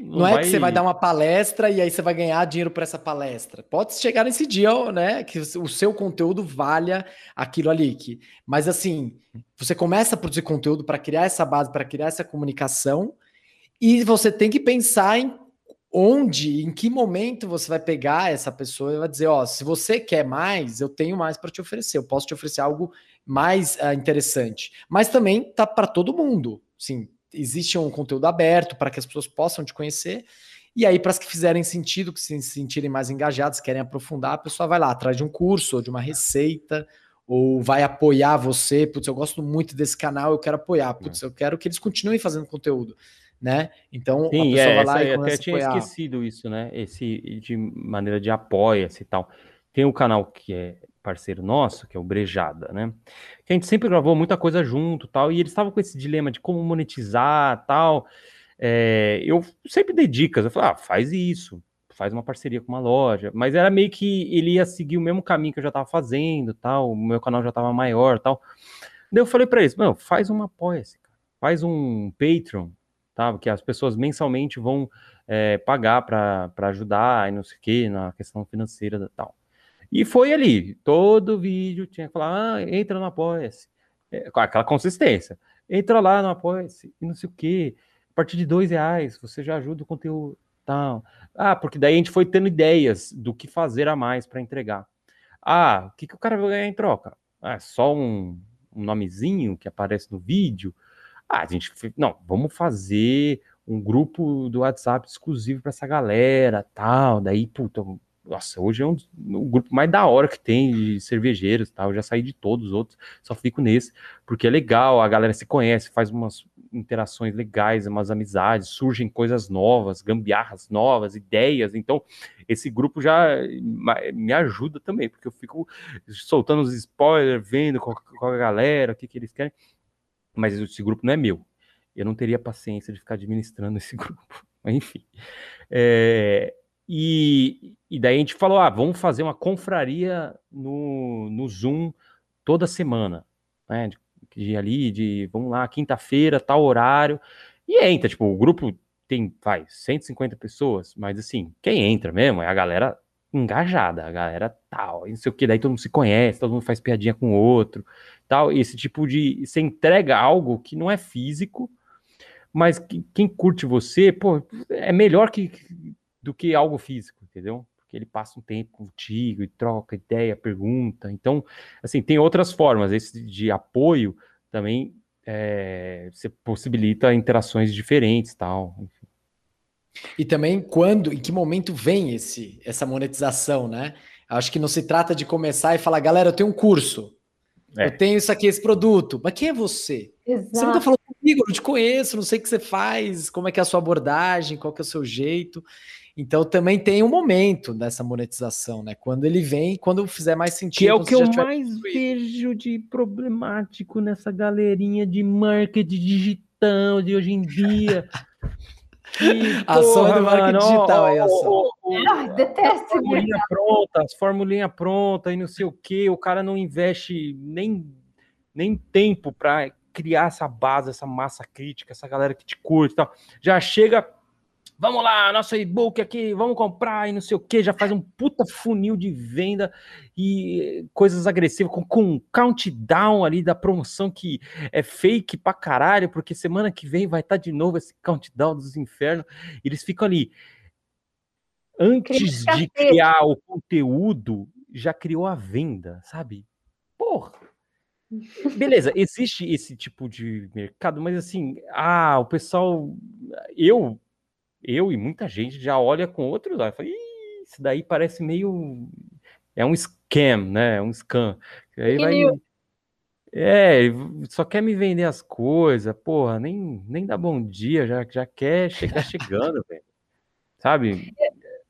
não, não é vai... que você vai dar uma palestra e aí você vai ganhar dinheiro por essa palestra. Pode chegar nesse dia né que o seu conteúdo valha aquilo ali que mas assim você começa a produzir conteúdo para criar essa base para criar essa comunicação e você tem que pensar em onde, em que momento você vai pegar essa pessoa e vai dizer, ó, se você quer mais, eu tenho mais para te oferecer, eu posso te oferecer algo mais uh, interessante. Mas também tá para todo mundo. Sim, existe um conteúdo aberto para que as pessoas possam te conhecer. E aí, para as que fizerem sentido, que se sentirem mais engajadas, querem aprofundar, a pessoa vai lá atrás de um curso ou de uma receita, ou vai apoiar você. Putz, eu gosto muito desse canal, eu quero apoiar. Putz, eu quero que eles continuem fazendo conteúdo. Né? Então Sim, a pessoa é, vai lá e até tinha apoiar. esquecido isso, né? Esse de maneira de apoia-se e tal. Tem um canal que é parceiro nosso, que é o Brejada, né? Que a gente sempre gravou muita coisa junto, tal, e eles estavam com esse dilema de como monetizar, tal. É, eu sempre dei dicas, eu falei, ah, faz isso, faz uma parceria com uma loja, mas era meio que ele ia seguir o mesmo caminho que eu já estava fazendo, tal, o meu canal já estava maior, tal. Daí eu falei para eles, mano, faz uma apoia-se, faz um Patreon, tá? Que as pessoas mensalmente vão é, pagar para ajudar e não sei o que na questão financeira tal. E foi ali, todo vídeo tinha que falar, ah, entra no Apoia-se, é, com aquela consistência. Entra lá no Apoia-se e não sei o quê. A partir de dois reais, você já ajuda o conteúdo tal. Ah, porque daí a gente foi tendo ideias do que fazer a mais para entregar. Ah, o que, que o cara vai ganhar em troca? Ah, só um, um nomezinho que aparece no vídeo? Ah, a gente, não, vamos fazer um grupo do WhatsApp exclusivo para essa galera, tal. Daí, puta, nossa, hoje é um, grupo mais da hora que tem de cervejeiros, tá? Eu já saí de todos os outros, só fico nesse, porque é legal, a galera se conhece, faz umas, interações legais, umas amizades, surgem coisas novas, gambiarras novas, ideias. Então, esse grupo já me ajuda também, porque eu fico soltando os spoilers, vendo com a galera, o que, que eles querem. Mas esse grupo não é meu. Eu não teria paciência de ficar administrando esse [LAUGHS] grupo. Enfim. É, e, e daí a gente falou: ah, vamos fazer uma confraria no, no Zoom toda semana, né? De, de ali, de vamos lá, quinta-feira, tal horário. E entra, tipo, o grupo tem, vai, 150 pessoas, mas assim, quem entra mesmo é a galera engajada, a galera tal, não sei o que, daí todo mundo se conhece, todo mundo faz piadinha com o outro, tal, esse tipo de, você entrega algo que não é físico, mas que, quem curte você, pô, é melhor que, do que algo físico, entendeu? Porque ele passa um tempo contigo e troca ideia, pergunta. Então, assim, tem outras formas. Esse de apoio também é, você possibilita interações diferentes, tal. Enfim. E também quando, em que momento vem esse essa monetização, né? Acho que não se trata de começar e falar, galera, eu tenho um curso, é. eu tenho isso aqui, esse produto, mas quem é você? Exato. Você nunca falou comigo, eu não te conheço, não sei o que você faz, como é que é a sua abordagem, qual que é o seu jeito. Então também tem um momento dessa monetização, né? Quando ele vem, quando fizer mais sentido. Que é o que eu mais construído. vejo de problemático nessa galerinha de marketing digital de hoje em dia. [LAUGHS] Que, ação porra, do marketing mano, digital aí, ação. Ah, detesto. Formulinha pronta, as formulinha pronta e não sei o que, o cara não investe nem, nem tempo para criar essa base, essa massa crítica, essa galera que te curte e tal. Já chega vamos lá, nosso e-book aqui, vamos comprar e não sei o que, já faz um puta funil de venda e coisas agressivas, com, com um countdown ali da promoção que é fake pra caralho, porque semana que vem vai estar tá de novo esse countdown dos infernos. Eles ficam ali. Antes de criar o conteúdo, já criou a venda, sabe? Porra! Beleza, existe esse tipo de mercado, mas assim, ah, o pessoal, eu eu e muita gente já olha com outros olhos. Fala, isso daí parece meio. É um scam, né? É um scam. Aí vai. É, só quer me vender as coisas, porra, nem, nem dá bom dia, já, já quer chegar chegando, velho. Sabe?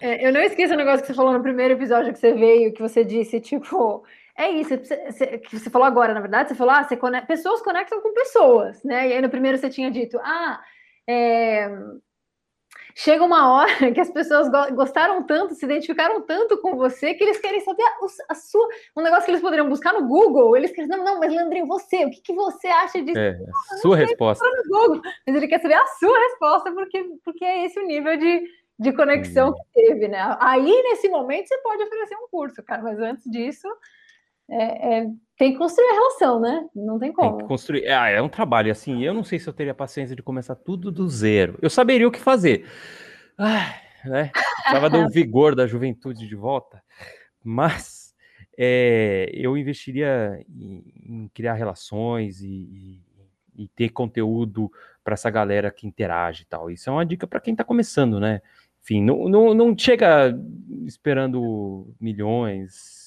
É, eu não esqueço o negócio que você falou no primeiro episódio que você veio, que você disse, tipo, é isso, que você falou agora, na verdade, você falou, ah, você conecta, pessoas conectam com pessoas, né? E aí no primeiro você tinha dito, ah, é, chega uma hora [LAUGHS] que as pessoas gostaram tanto, se identificaram tanto com você, que eles querem saber a, a, sua. Um negócio que eles poderiam buscar no Google, eles querem, não, não, mas Leandrinho, você, o que, que você acha disso? É, a sua resposta. Google, mas ele quer saber a sua resposta, porque, porque é esse o nível de, de conexão hum. que teve, né? Aí, nesse momento, você pode oferecer um curso, cara, mas antes disso. É, é, tem que construir a relação, né? Não tem como. Tem que construir. Ah, é um trabalho assim. Eu não sei se eu teria paciência de começar tudo do zero. Eu saberia o que fazer. Ah, né? Precisava do [LAUGHS] vigor da juventude de volta. Mas é, eu investiria em, em criar relações e, e, e ter conteúdo para essa galera que interage e tal. Isso é uma dica para quem está começando, né? Enfim, não, não, não chega esperando milhões,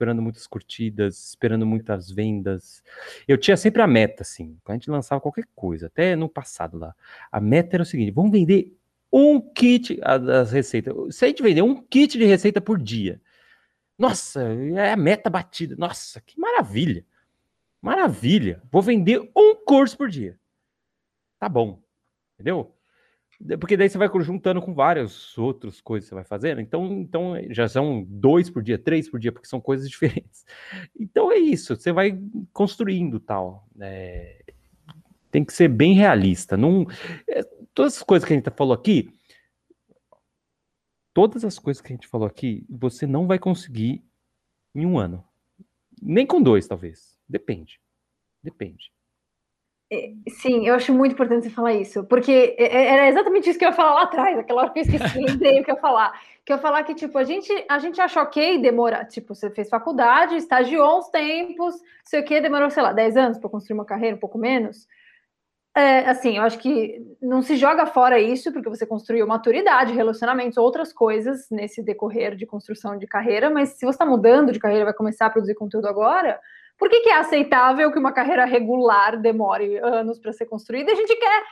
esperando muitas curtidas, esperando muitas vendas. Eu tinha sempre a meta, assim, quando a gente lançava qualquer coisa, até no passado lá. A meta era o seguinte: vamos vender um kit das receitas. Se a gente vender um kit de receita por dia, nossa, é a meta batida. Nossa, que maravilha! Maravilha! Vou vender um curso por dia. Tá bom. Entendeu? Porque daí você vai juntando com várias outras coisas que você vai fazendo. Então, então já são dois por dia, três por dia, porque são coisas [LAUGHS] diferentes. Então é isso, você vai construindo tal. É, tem que ser bem realista. Não, é, todas as coisas que a gente falou aqui, todas as coisas que a gente falou aqui, você não vai conseguir em um ano. Nem com dois, talvez. Depende. Depende. É, sim, eu acho muito importante você falar isso, porque é, é, era exatamente isso que eu ia falar lá atrás, aquela hora que eu esqueci, [LAUGHS] lembrei o que eu ia falar. Que eu ia falar que, tipo, a gente, a gente acha ok demorar, tipo, você fez faculdade, estagiou uns tempos, sei o que, demorou, sei lá, 10 anos para construir uma carreira, um pouco menos. É, assim, eu acho que não se joga fora isso, porque você construiu maturidade, relacionamentos, outras coisas nesse decorrer de construção de carreira, mas se você está mudando de carreira, vai começar a produzir conteúdo agora, Por que, que é aceitável que uma carreira regular demore anos para ser construída? A gente quer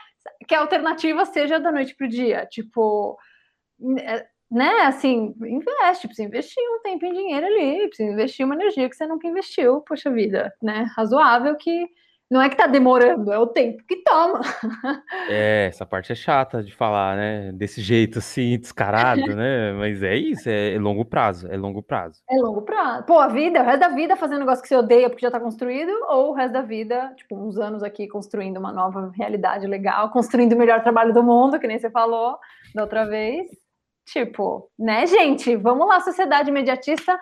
que a alternativa seja da noite para o dia. Tipo, né, assim, investe, precisa investir um tempo em dinheiro ali, precisa investir uma energia que você nunca investiu, poxa vida, né? Razoável que não é que tá demorando, é o tempo que toma. É, essa parte é chata de falar, né? Desse jeito assim, descarado, né? Mas é isso, é longo prazo, é longo prazo. É longo prazo. Pô, a vida, o resto da vida fazendo um negócio que você odeia porque já tá construído, ou o resto da vida, tipo, uns anos aqui construindo uma nova realidade legal, construindo o melhor trabalho do mundo, que nem você falou da outra vez. Tipo, né, gente? Vamos lá, sociedade imediatista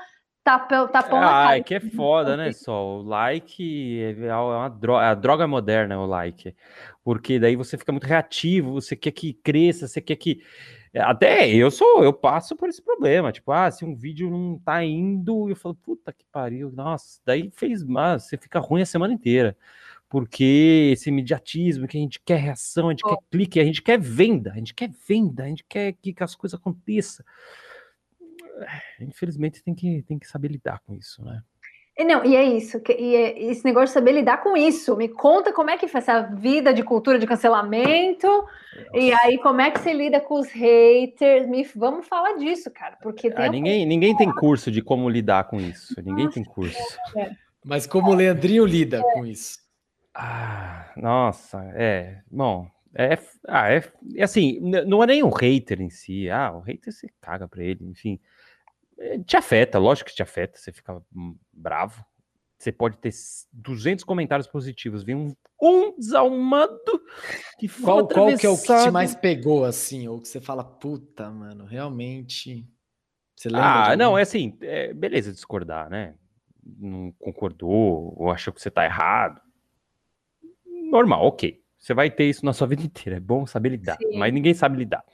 tapão, tapão na cara. Ah, é que é foda, né, só? O like é, é uma droga, é a droga moderna, o like. Porque daí você fica muito reativo, você quer que cresça, você quer que. Até eu sou, eu passo por esse problema. Tipo, ah, se um vídeo não tá indo, eu falo, puta que pariu, nossa, daí fez mais, você fica ruim a semana inteira. Porque esse imediatismo, que a gente quer reação, a gente oh. quer clique, a gente quer venda, a gente quer venda, a gente quer que, que as coisas aconteçam infelizmente tem que, tem que saber lidar com isso, né? E não, e é isso, que, e é esse negócio de saber lidar com isso. Me conta como é que foi essa vida de cultura de cancelamento, Nossa. e aí como é que você lida com os haters. Me, vamos falar disso, cara, porque ah, ninguém, um... ninguém tem curso de como lidar com isso. Ninguém Nossa, tem curso. É. Mas como o Leandrinho lida é. com isso? Ah, nossa, é. Bom, é, ah, é, é assim, não é nem um hater em si. Ah, o hater você caga pra ele, enfim. É, te afeta, lógico que te afeta, você fica bravo. Você pode ter 200 comentários positivos, vem um, um desalmado que qual, qual que é o que te mais pegou, assim, ou que você fala, puta, mano, realmente... Você lembra? Ah, não, é assim, é, beleza discordar, né? Não concordou, ou achou que você tá errado. Normal, ok. Você vai ter isso na sua [LAUGHS] vida inteira, é bom saber lidar, Sim. mas ninguém sabe lidar. [LAUGHS]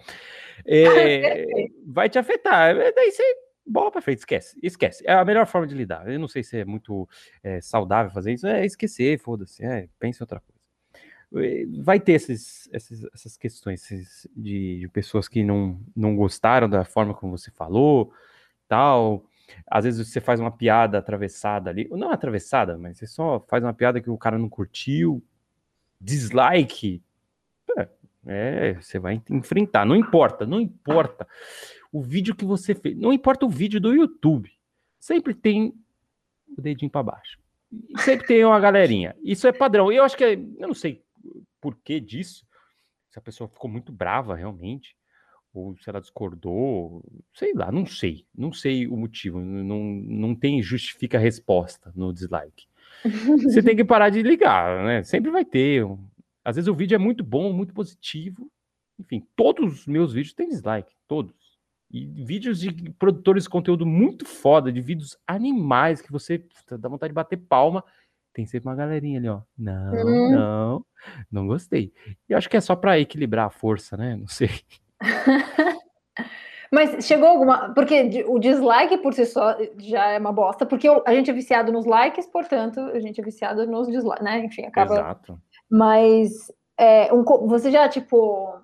É, vai te afetar, daí você bola para frente, esquece, esquece. É a melhor forma de lidar. Eu não sei se é muito é, saudável fazer isso, é esquecer, foda-se, é, em outra coisa. Vai ter esses, esses, essas questões esses, de, de, pessoas que não, não gostaram da forma como você falou, tal. Às vezes você faz uma piada atravessada ali, não atravessada, mas você só faz uma piada que o cara não curtiu, dislike. É você vai enfrentar, não importa, não importa o vídeo que você fez. Não importa o vídeo do YouTube. Sempre tem o dedinho para baixo. Sempre tem uma galerinha. Isso é padrão. E eu acho que é, eu não sei por que disso. Se a pessoa ficou muito brava realmente, ou se ela discordou, sei lá, não sei. Não sei o motivo. Não, não tem justifica a resposta no dislike. [LAUGHS] Você tem que parar de ligar, né? Sempre vai ter. Às vezes o vídeo é muito bom, muito positivo. Enfim, todos os meus vídeos têm dislike, todos. E vídeos de produtores de conteúdo muito foda, de vídeos animais que você dá vontade de bater palma. Tem sempre uma galerinha ali, ó. Não, hum. não, não gostei. E acho que é só para equilibrar a força, né? Não sei. [LAUGHS] Mas chegou alguma. Porque o dislike por si só já é uma bosta, porque a gente é viciado nos likes, portanto, a gente é viciado nos dislikes, né? Enfim, acaba. Exato. Mas é, um, você já, tipo,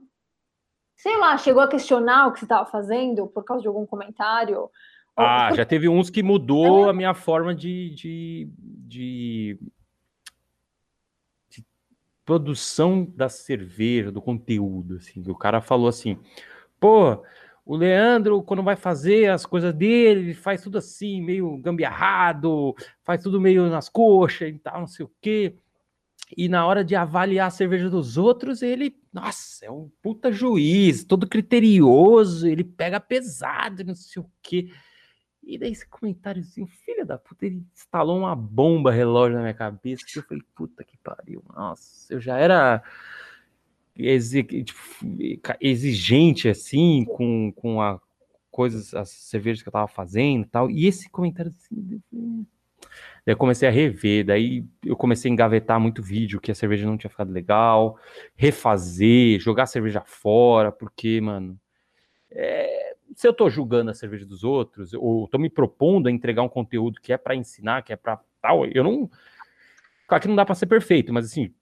sei lá, chegou a questionar o que você estava fazendo por causa de algum comentário? Ah, já teve uns que mudou é. a minha forma de, de, de, de, produção da cerveja, do conteúdo, assim. O cara falou assim, pô, o Leandro, quando vai fazer as coisas dele, ele faz tudo assim, meio gambiarrado, faz tudo meio nas coxas e tal, não sei o quê e na hora de avaliar a cerveja dos outros, ele, nossa, é um puta juiz, todo criterioso, ele pega pesado, não sei o quê. E daí esse comentáriozinho, filho da puta, ele instalou uma bomba relógio na minha cabeça, que eu falei, puta que pariu, nossa, eu já era tipo, exigente assim com, com a coisas, as cervejas que eu tava fazendo e tal, e esse comentário assim, Daí eu comecei a rever, daí eu comecei a engavetar muito vídeo que a cerveja não tinha ficado legal, refazer, jogar a cerveja fora, porque, mano, é, se eu tô julgando a cerveja dos outros, ou tô me propondo a entregar um conteúdo que é para ensinar, que é para tal, eu não. Claro que não dá para ser perfeito, mas assim,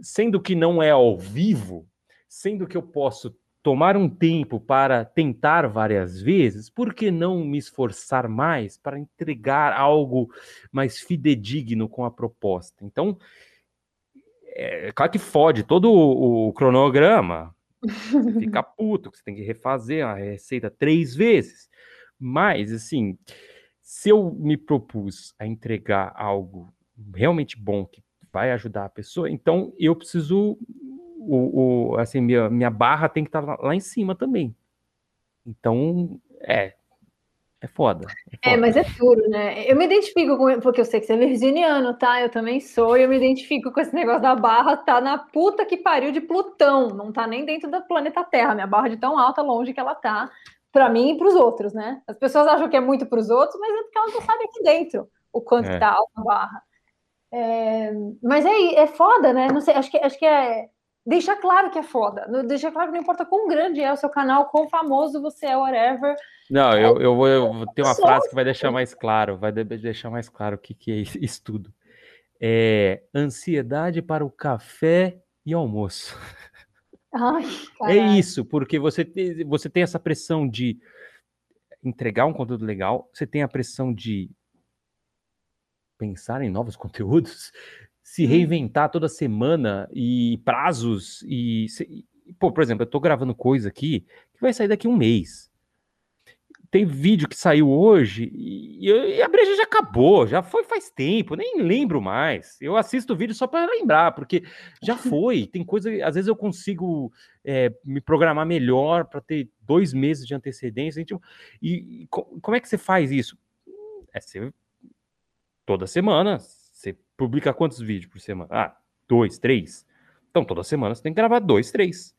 sendo que não é ao vivo, sendo que eu posso tomar um tempo para tentar várias vezes, por que não me esforçar mais para entregar algo mais fidedigno com a proposta? Então, é claro que fode todo o, o cronograma, você fica [LAUGHS] puto, você tem que refazer a receita três vezes. Mas, assim, se eu me propus a entregar algo realmente bom que vai ajudar a pessoa, então eu preciso o, o, assim, minha, minha barra tem que estar tá lá em cima também. Então, é. É foda, é, é foda. É, mas é duro, né? Eu me identifico com. Porque eu sei que você é virginiano, tá? Eu também sou, e eu me identifico com esse negócio da barra, tá na puta que pariu de Plutão. Não tá nem dentro do planeta Terra. Minha barra de tão alta, longe que ela tá, para mim e para os outros, né? As pessoas acham que é muito para os outros, mas é porque elas não sabem aqui dentro o quanto é. tá alta a barra. É, mas é, é foda, né? Não sei, acho que, acho que é deixa claro que é foda. Deixa claro que não importa quão grande é o seu canal, quão famoso você é, whatever. Não, eu, eu, vou, eu vou ter uma frase que vai deixar mais claro, vai deixar mais claro o que, que é isso tudo. É ansiedade para o café e almoço. Ai, [LAUGHS] é isso, porque você tem, você tem essa pressão de entregar um conteúdo legal, você tem a pressão de pensar em novos [LAUGHS] conteúdos, se hum. reinventar toda semana e prazos e, pô, por exemplo, eu tô gravando coisa aqui que vai sair daqui um mês. Tem vídeo que saiu hoje e, e a breja já acabou, já foi faz tempo, nem lembro mais. Eu assisto o vídeo só para lembrar, porque já [LAUGHS] foi. Tem coisa, às vezes eu consigo é, me programar melhor para ter dois meses de antecedência. Tipo, e, e, como é que você faz isso? É você, toda semana publica quantos vídeos por semana? Ah, dois, três. Então, toda semana você tem que gravar dois, três.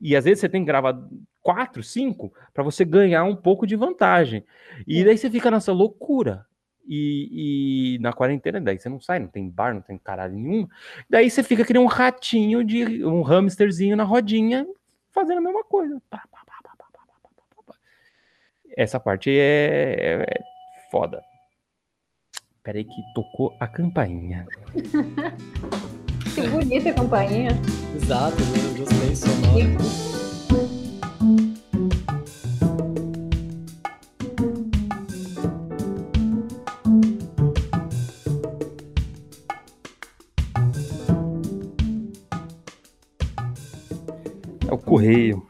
E às vezes você tem que gravar quatro, cinco, para você ganhar um pouco de vantagem. E daí você fica nessa loucura. E, e, na quarentena, daí você não sai, não tem bar, não tem caralho nenhum. Daí você fica nem um ratinho, de um hamsterzinho na rodinha, fazendo a mesma coisa. Essa parte é, é, é foda. Peraí que tocou a campainha. [LAUGHS] que bonita a campainha. Exato, eu gostei sonoro. É o correio.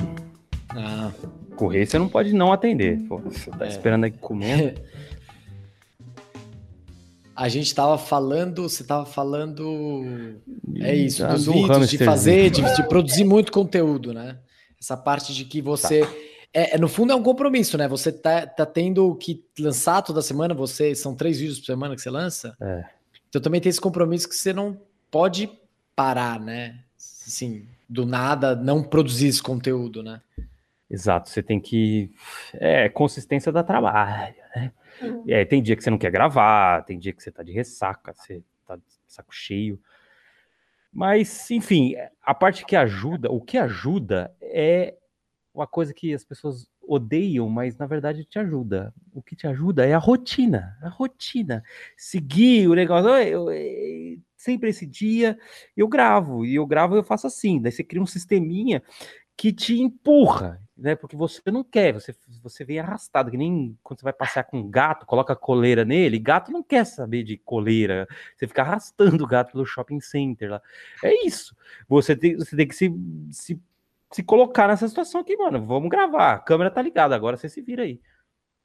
Ah. Correio você não pode não atender. Pô, você tá é. esperando aqui comendo. [LAUGHS] A gente estava falando, você estava falando, é isso, dos vídeos, de fazer, de, de, produzir muito conteúdo, né? Essa parte de que você, tá. é, é, no fundo é um compromisso, né? Você tá, tá tendo que lançar toda semana, você, são três vídeos por semana que você lança? É. Então também tem esse compromisso que você não pode parar, né? Assim, do nada não produzir esse conteúdo, né? Exato, você tem que, é, consistência da trabalho, né? Uhum. É, tem dia que você não quer gravar, tem dia que você tá de ressaca, você tá de saco cheio. Mas, enfim, a parte que ajuda, o que ajuda é uma coisa que as pessoas odeiam, mas na verdade te ajuda. O que te ajuda é a rotina, a rotina. Seguir o negócio, eu, eu, sempre esse dia eu gravo, e eu gravo eu faço assim, daí você cria um sisteminha que te empurra, né? Porque você não quer, você, você vem arrastado, que nem quando você vai passear com um gato, coloca coleira nele, gato não quer saber de coleira, você fica arrastando o gato pelo shopping center lá. É isso. Você tem, você tem que se, se, se colocar nessa situação aqui, mano. Vamos gravar, a câmera tá ligada, agora você se vira aí.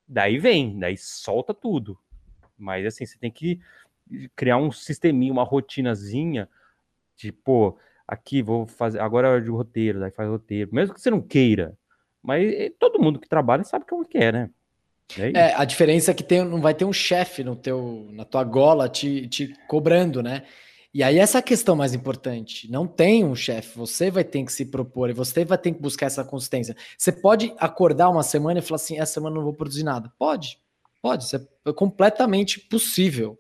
Daí vem, daí solta tudo. Mas assim, você tem que criar um sisteminha, uma rotinazinha, tipo, aqui vou fazer, agora é hora de roteiro, daí faz roteiro, mesmo que você não queira, mas todo mundo que trabalha sabe como que é, né? É, é, a diferença é que tem, não vai ter um chefe no teu, na tua gola te, te cobrando, né? E aí essa é a questão mais importante. Não tem um chefe, você vai ter que se propor e você vai ter que buscar essa consistência. Você pode acordar uma semana e falar assim, essa semana não vou produzir nada. Pode, pode, isso é completamente possível.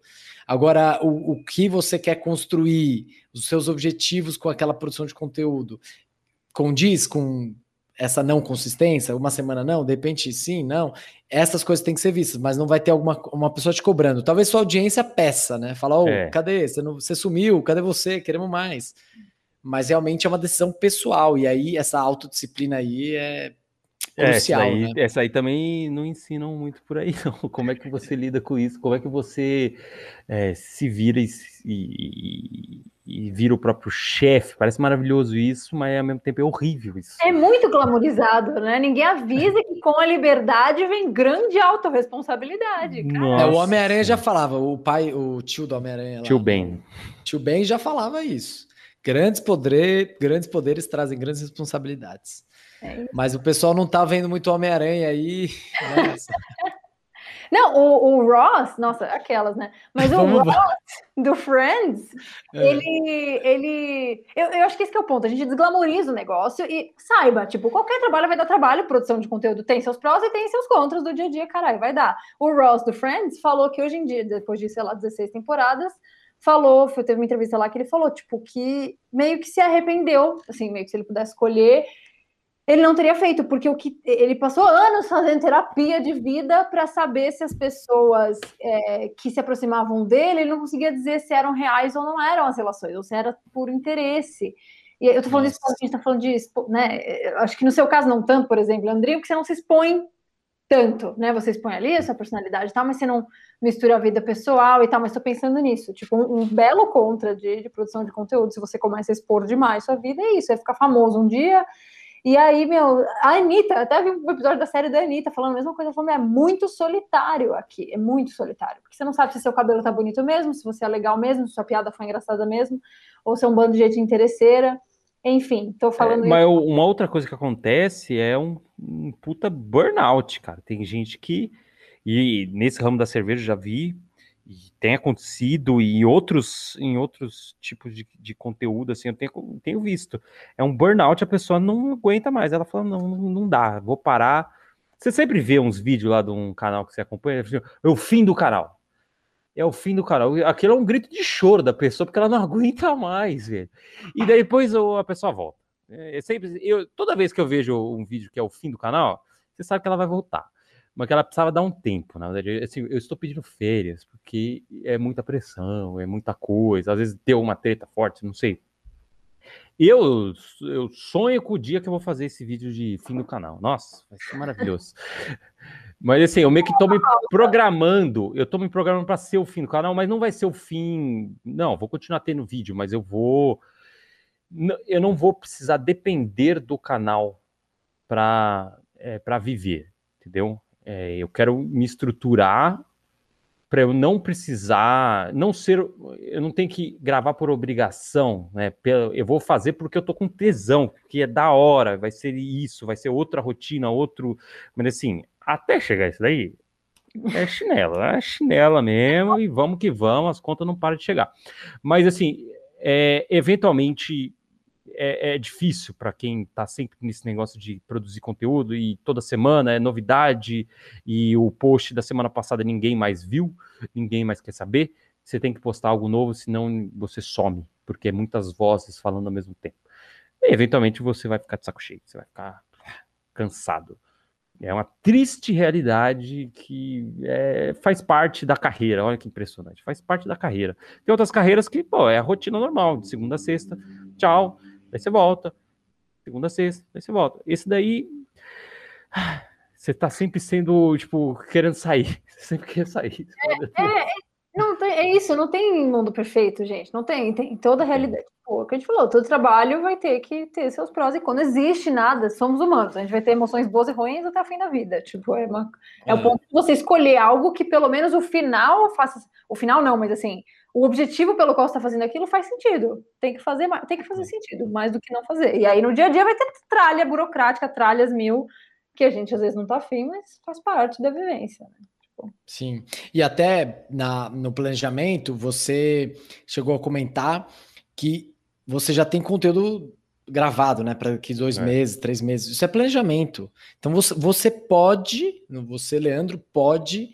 Agora, o, o que você quer construir, os seus objetivos com aquela produção de conteúdo, condiz com essa não consistência, uma semana não, de repente sim, não. Essas coisas têm que ser vistas, mas não vai ter alguma uma pessoa te cobrando. Talvez sua audiência peça, né? Fala, oh, é. cadê? Você, não, você sumiu, cadê você? Queremos mais. mas realmente é uma decisão pessoal, e aí essa autodisciplina aí é crucial. É, essa, aí, né? essa aí também não ensinam muito por aí, [LAUGHS] não. Como é que você lida com isso? Como é que você é, se vira e, e, e, vira o próprio chefe? Parece maravilhoso isso, mas ao mesmo tempo é horrível isso. É muito glamorizado, né? Ninguém avisa que com a liberdade vem grande autorresponsabilidade. É, o Homem-Aranha já falava, o pai, o tio do Homem-Aranha. Tio Ben. Tio Ben já falava isso. Grandes, poder, grandes poderes trazem grandes responsabilidades. É Mas o pessoal não tá vendo muito Homem-Aranha aí. Né? [LAUGHS] Não, o, o, Ross, nossa, aquelas, né? Mas o Vamos Ross do Friends, é. ele. ele eu, eu, acho que esse que é o ponto. A gente desglamoriza o negócio e saiba, tipo, qualquer trabalho vai dar trabalho, produção de conteúdo tem seus prós e tem seus contras do dia a dia, caralho, vai dar. O Ross do Friends falou que hoje em dia, depois de, sei lá, 16 temporadas, falou, foi, teve uma entrevista lá que ele falou, tipo, que meio que se arrependeu, assim, meio que se ele pudesse escolher, ele não teria feito, porque o que ele passou anos fazendo terapia de vida para saber se as pessoas é, que se aproximavam dele, ele não conseguia dizer se eram reais ou não eram as relações, ou se era por interesse. E eu tô falando isso, a gente tá falando disso, né? Acho que no seu caso não tanto, por exemplo, Andrinho, porque você não se expõe tanto, né? Você expõe ali a sua personalidade e tal, mas você não mistura a vida pessoal e tal, mas estou pensando nisso. Tipo, um, um belo contra de, de, produção de conteúdo, se você começa a expor demais sua vida, é isso, é ficar famoso um dia e aí, meu, a Anitta, até vi um episódio da série da Anitta falando a mesma coisa, falando, é muito solitário aqui, é muito solitário, porque você não sabe se seu cabelo tá bonito mesmo, se você é legal mesmo, se sua piada foi engraçada mesmo, ou se é um bando de gente interesseira, enfim, tô falando é, Mas isso. uma outra coisa que acontece é um, um puta burnout, cara, tem gente que, e nesse ramo da cerveja já vi e tem acontecido em outros em outros tipos de, de conteúdo assim eu tenho, tenho visto. É um burnout a pessoa não aguenta mais. Ela fala não não dá vou parar. Você sempre vê uns vídeos lá de um canal que você acompanha é o fim do canal. É o fim do canal. Aquilo é um grito de choro da pessoa porque ela não [LAUGHS] aguenta mais velho. E depois a pessoa volta. É, é sempre eu toda vez que eu vejo um vídeo que é o fim do canal você sabe que ela vai voltar mas que ela precisava dar um tempo, na verdade. Assim, eu estou pedindo férias, porque é muita pressão, é muita coisa, às vezes deu uma treta forte, não sei. Eu, eu sonho com o dia que eu vou fazer esse vídeo de fim do canal. Nossa, vai ser maravilhoso. mas assim, eu meio que estou me programando, eu estou me programando para ser o fim do canal, mas não vai ser o fim. Não, vou continuar tendo vídeo, mas eu vou. Eu não vou precisar depender do canal para é, para viver, entendeu? É, eu quero me estruturar para eu não precisar, não ser, eu não tenho que gravar por obrigação, né? Eu vou fazer porque eu tô com tesão, que é da hora, vai ser isso, vai ser outra rotina, outro, mas assim, até chegar isso daí, é chinela, é chinela mesmo, e vamos que vamos, as contas não param de chegar. Mas assim, é, eventualmente é, é difícil para quem está sempre nesse negócio de produzir conteúdo e toda semana é novidade e o post da semana passada ninguém mais viu, ninguém mais quer saber. Você tem que postar algo novo, senão você some, porque é muitas vozes falando ao mesmo tempo. E, eventualmente você vai ficar de saco cheio, você vai ficar cansado. É uma triste realidade que é, faz parte da carreira. Olha que impressionante, faz parte da carreira. Tem outras carreiras que, pô, é a rotina normal, de segunda a sexta, tchau, Daí você volta. Segunda sexta, daí você volta. Esse daí. Você tá sempre sendo, tipo, querendo sair. [LAUGHS] Você sempre quer sair. É, é, não tem, é isso, não tem mundo perfeito, gente. Não tem, tem toda a realidade. Pô, o que a gente falou, todo trabalho vai ter que ter seus prós e quando existe nada, somos humanos. A gente vai ter emoções boas e ruins até o fim da vida. Tipo, é, uma, é, é o ponto de você escolher algo que pelo menos o final faça. O final não, mas assim, o objetivo pelo qual você está fazendo aquilo faz sentido. Tem que fazer, tem que fazer sentido, mais do que não fazer. E aí no dia a dia vai ter tralha burocrática, tralhas mil, que a gente às vezes não está afim, mas faz parte da vivência. Né? Tipo... Sim. E até na, no planejamento, você chegou a comentar que você já tem conteúdo gravado, né? Para que dois é. meses, três meses. Isso é planejamento. Então você, você pode, você, Leandro, pode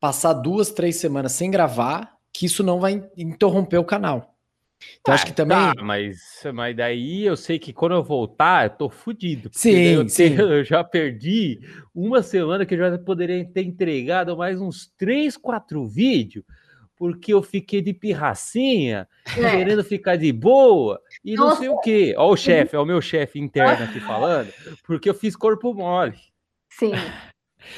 passar duas, três semanas sem gravar que isso não vai interromper o canal. Então, ah, acho que também. Tá, mas, mas daí eu sei que quando eu voltar, eu tô fudido. Sim, eu, sim. [LAUGHS] eu já perdi uma semana que eu já poderia ter entregado mais uns três, quatro vídeos, porque eu fiquei de pirracinha, é. querendo ficar de boa, e Nossa. não sei o quê. Ó, o chefe, é o meu chefe interno aqui falando, porque eu fiz corpo mole. Sim.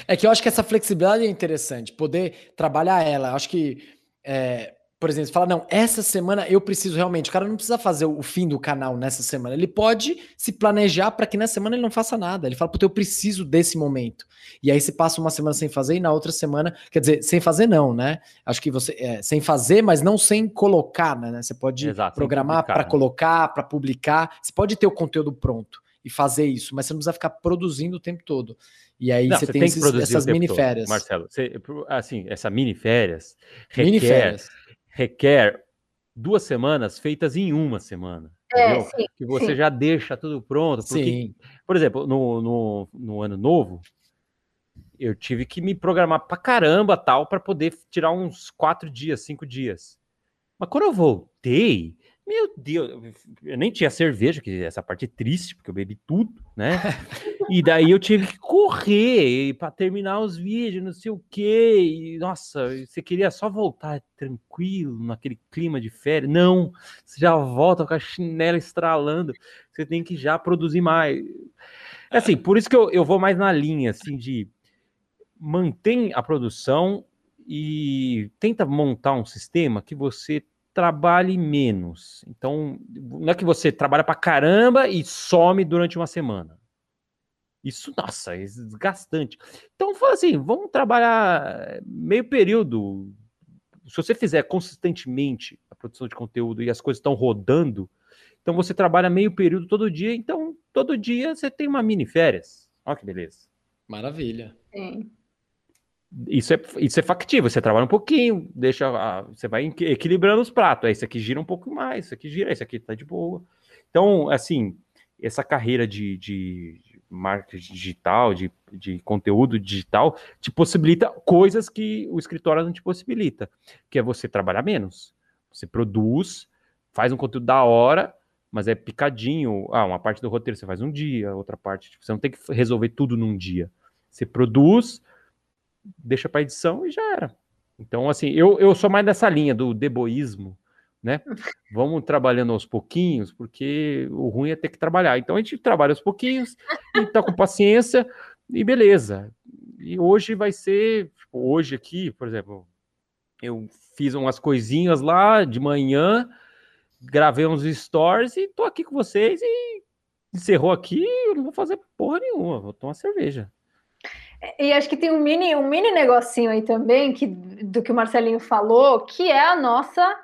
É que eu acho que essa flexibilidade é interessante, poder trabalhar ela. Acho que é, por exemplo, você fala, não, essa semana eu preciso realmente. O cara não precisa fazer o fim do canal nessa semana. Ele pode se planejar para que nessa semana ele não faça nada. Ele fala, puta, eu preciso desse momento. E aí você passa uma semana sem fazer e na outra semana, quer dizer, sem fazer não, né? Acho que você, é, sem fazer, mas não sem colocar, né? Você pode Exato, programar para né? colocar, para publicar. Você pode ter o conteúdo pronto e fazer isso, mas você não precisa ficar produzindo o tempo todo. E aí não, você, você, tem, tem esses, essas mini férias. Marcelo, você, assim, essa mini férias requer... Mini férias requer duas semanas feitas em uma semana. É, sim, que você sim. já deixa tudo pronto. Porque, sim. por exemplo, no, no, no, ano novo, eu tive que me programar pra caramba tal para poder tirar uns quatro dias, cinco dias. Mas quando eu voltei, meu Deus, eu nem tinha cerveja, que essa parte é triste, porque eu bebi tudo, né? [LAUGHS] E daí eu tive que correr para terminar os vídeos, não sei o quê. E, nossa, você queria só voltar tranquilo, naquele clima de férias. Não, você já volta com a chinela estralando. Você tem que já produzir mais. É assim, por isso que eu, eu vou mais na linha, assim, de mantém a produção e tenta montar um sistema que você trabalhe menos. Então, não é que você trabalha para caramba e some durante uma semana. Isso, nossa, é desgastante. Então, fala assim, vamos trabalhar meio período. Se você fizer consistentemente a produção de conteúdo e as coisas estão rodando, então você trabalha meio período todo dia. Então, todo dia você tem uma mini férias. Olha que beleza. Maravilha. Sim. Isso é, isso é factível, você trabalha um pouquinho, deixa, a, você vai equilibrando os pratos, aí esse aqui gira um pouco mais, esse aqui gira, esse aqui tá de boa. Então, assim, essa carreira de, de marketing digital, de, de conteúdo digital, te possibilita coisas que o escritório não te possibilita, que é você trabalhar menos. Você produz, faz um conteúdo da hora, mas é picadinho. Ah, uma parte do roteiro você faz um dia, outra parte, tipo, você não tem que resolver tudo num dia. Você produz, deixa para edição e já era. Então, assim, eu, eu sou mais dessa linha do deboísmo, né? [LAUGHS] Vamos trabalhando aos pouquinhos, porque o ruim é ter que trabalhar. Então a gente trabalha aos pouquinhos, e tá com paciência e beleza. E hoje vai ser, tipo, hoje aqui, por exemplo, eu fiz umas coisinhas lá de manhã, gravei uns stories e tô aqui com vocês e encerrou aqui, eu não vou fazer porra nenhuma, vou tomar cerveja. E acho que tem um mini, um mini negocinho aí também, que, do que o Marcelinho falou, que é a nossa.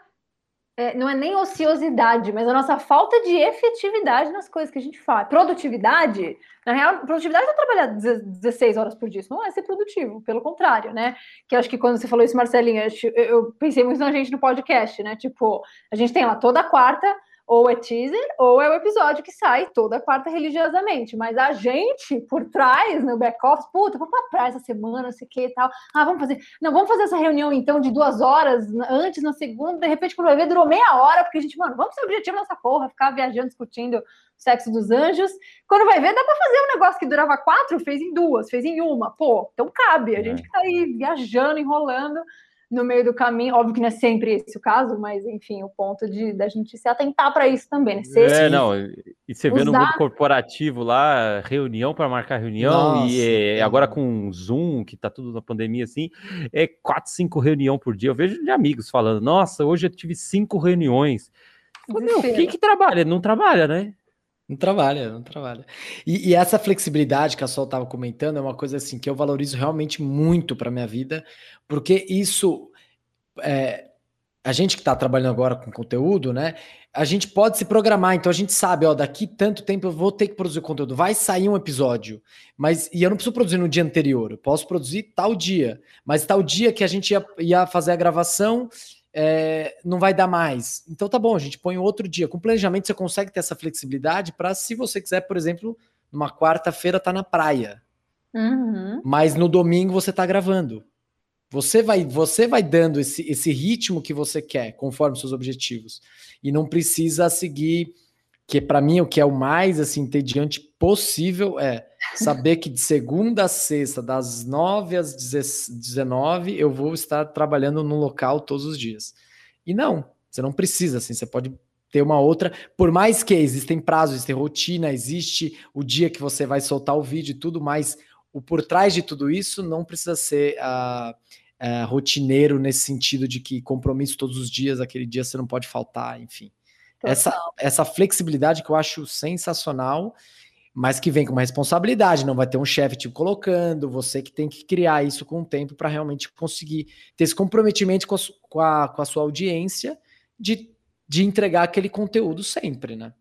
É, não é nem ociosidade, mas a nossa falta de efetividade nas coisas que a gente faz. Produtividade, na real, produtividade é trabalhar 16 horas por dia, não é ser produtivo, pelo contrário, né? Que acho que quando você falou isso, Marcelinho, eu, eu pensei muito na gente no podcast, né? Tipo, a gente tem lá toda quarta ou é teaser, ou é o episódio que sai toda quarta religiosamente. Mas a gente, por trás, no back-office, puta, vamos pra praia essa semana, não sei o que e tal. Ah, vamos fazer. Não, vamos fazer essa reunião então de duas horas antes, na segunda, de repente, quando vai ver, durou meia hora, porque a gente, mano, vamos ser objetivo nessa porra, ficar viajando, discutindo sexo dos anjos. Quando vai ver, dá para fazer um negócio que durava quatro, fez em duas, fez em uma. Pô, então cabe. A gente é. que tá aí viajando, enrolando no meio do caminho. Óbvio que não é sempre esse o caso, mas enfim, o ponto de da gente se atentar para isso também, né? Ser, é, não. E você usar... vê no mundo corporativo lá, reunião para marcar reunião, Nossa, e é, agora com Zoom, que tá tudo na pandemia assim, é quatro, cinco reuniões por dia. Eu vejo de amigos falando: Nossa, hoje eu tive cinco reuniões. Meu, quem que trabalha? Não trabalha, né? Não trabalha, não trabalha. E, e, essa flexibilidade que a Sol estava comentando é uma coisa assim que eu valorizo realmente muito para minha vida, porque isso é, a gente que está trabalhando agora com conteúdo, né? A gente pode se programar, então a gente sabe, ó, daqui tanto tempo eu vou ter que produzir conteúdo, vai sair um episódio, mas e eu não preciso produzir no dia anterior, eu posso produzir tal dia, mas tal dia que a gente ia, ia fazer a gravação é, não vai dar mais. Então tá bom, a gente põe outro dia. Com planejamento você consegue ter essa flexibilidade para, se você quiser, por exemplo, numa quarta-feira tá na praia, uhum. mas no domingo você tá gravando. Você vai, você vai dando esse, esse ritmo que você quer, conforme seus objetivos, e não precisa seguir que para mim o que é o mais assim entediante possível é saber que de segunda a sexta, das 9 às 19, eu vou estar trabalhando no local todos os dias. E não, você não precisa, assim, você pode ter uma outra, por mais que existem prazos, existe rotina, existe o dia que você vai soltar o vídeo e tudo mais, o por trás de tudo isso não precisa ser uh, uh, rotineiro nesse sentido de que compromisso todos os dias, aquele dia você não pode faltar, enfim. Essa, essa flexibilidade que eu acho sensacional, mas que vem com uma responsabilidade, não vai ter um chefe te colocando, você que tem que criar isso com o tempo para realmente conseguir ter esse comprometimento com a, com a, com a sua audiência de, de entregar aquele conteúdo sempre, né?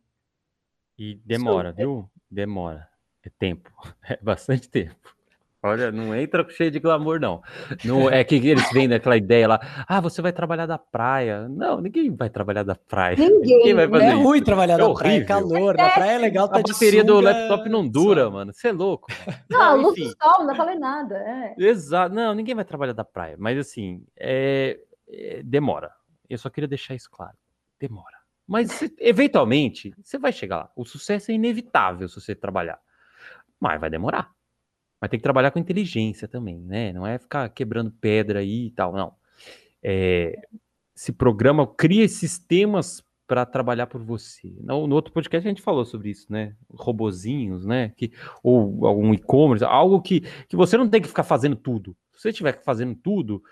E demora, viu? Demora. É tempo. [LAUGHS] É bastante tempo. Olha, não entra cheio de glamour, não. não é que eles vendem aquela ideia lá, ah, você vai trabalhar da praia. Não, ninguém vai trabalhar da praia. Ninguém, ninguém vai fazer é isso. ruim trabalhar é da horrível. praia, é calor. Na praia é legal, tá a de bateria sunga, do laptop não dura, mano. Você é louco. [LAUGHS] Não, a luz do sol, não falei nada. É. Exato. Não, ninguém vai trabalhar da praia. Mas assim, é, é, demora. Eu só queria deixar isso claro. Demora. Mas eventualmente, você vai chegar lá. O sucesso é inevitável se você trabalhar. Mas vai demorar. Mas tem que trabalhar com inteligência também, né? Não é ficar quebrando pedra aí e tal, não. É, se programa, cria sistemas para trabalhar por você. No, no, outro podcast a gente falou sobre isso, né? Robozinhos, né? Que, ou algum e-commerce, algo que, que você não tem que ficar fazendo tudo. Se você estiver fazendo tudo,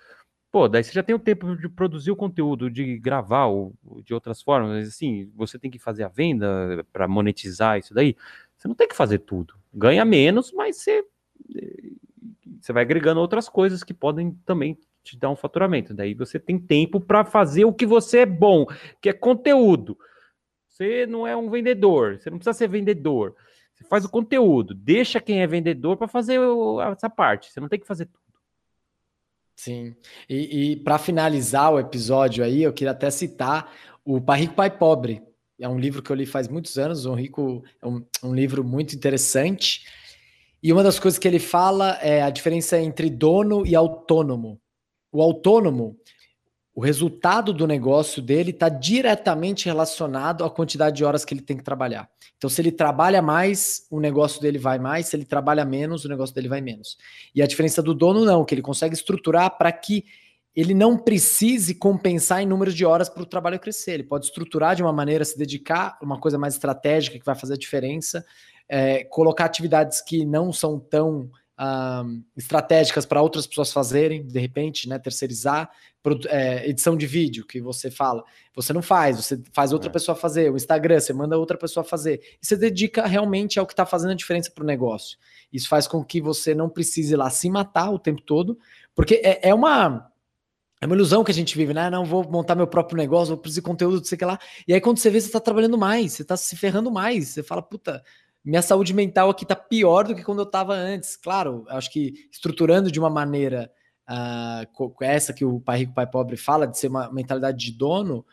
pô, daí você já tem o tempo de produzir o conteúdo, de gravar ou, de outras formas, mas assim, você tem que fazer a venda para monetizar isso daí. Você não tem que fazer tudo. Ganha menos, mas você você vai agregando outras coisas que podem também te dar um faturamento. Daí você tem tempo para fazer o que você é bom, que é conteúdo. Você não é um vendedor, você não precisa ser vendedor. Você faz o conteúdo, deixa quem é vendedor para fazer essa parte. Você não tem que fazer tudo. Sim. E, e para finalizar o episódio aí, eu queria até citar o Pai Rico, Pai Pobre. É um livro que eu li faz muitos anos, um rico, é um, um livro muito interessante. E uma das coisas que ele fala é a diferença entre dono e autônomo. O autônomo, o resultado do negócio dele está diretamente relacionado à quantidade de horas que ele tem que trabalhar. Então, se ele trabalha mais, o negócio dele vai mais, se ele trabalha menos, o negócio dele vai menos. E a diferença do dono, não, que ele consegue estruturar para que ele não precise compensar em número de horas para o trabalho crescer. Ele pode estruturar de uma maneira, se dedicar a uma coisa mais estratégica que vai fazer a diferença é, colocar atividades que não são tão um, estratégicas para outras pessoas fazerem, de repente, né, terceirizar, é, edição de vídeo que você fala, você não faz, você faz outra é. pessoa fazer, o Instagram, você manda outra pessoa fazer, e você dedica realmente ao que está fazendo a diferença para o negócio. Isso faz com que você não precise ir lá se matar o tempo todo, porque é, é uma é uma ilusão que a gente vive, né? Não vou montar meu próprio negócio, vou produzir conteúdo, não sei o que lá. E aí, quando você vê, você está trabalhando mais, você está se ferrando mais. Você fala, puta, minha saúde mental aqui tá pior do que quando eu estava antes. Claro, acho que estruturando de uma maneira uh, essa que o pai rico, pai pobre fala, de ser uma mentalidade de dono,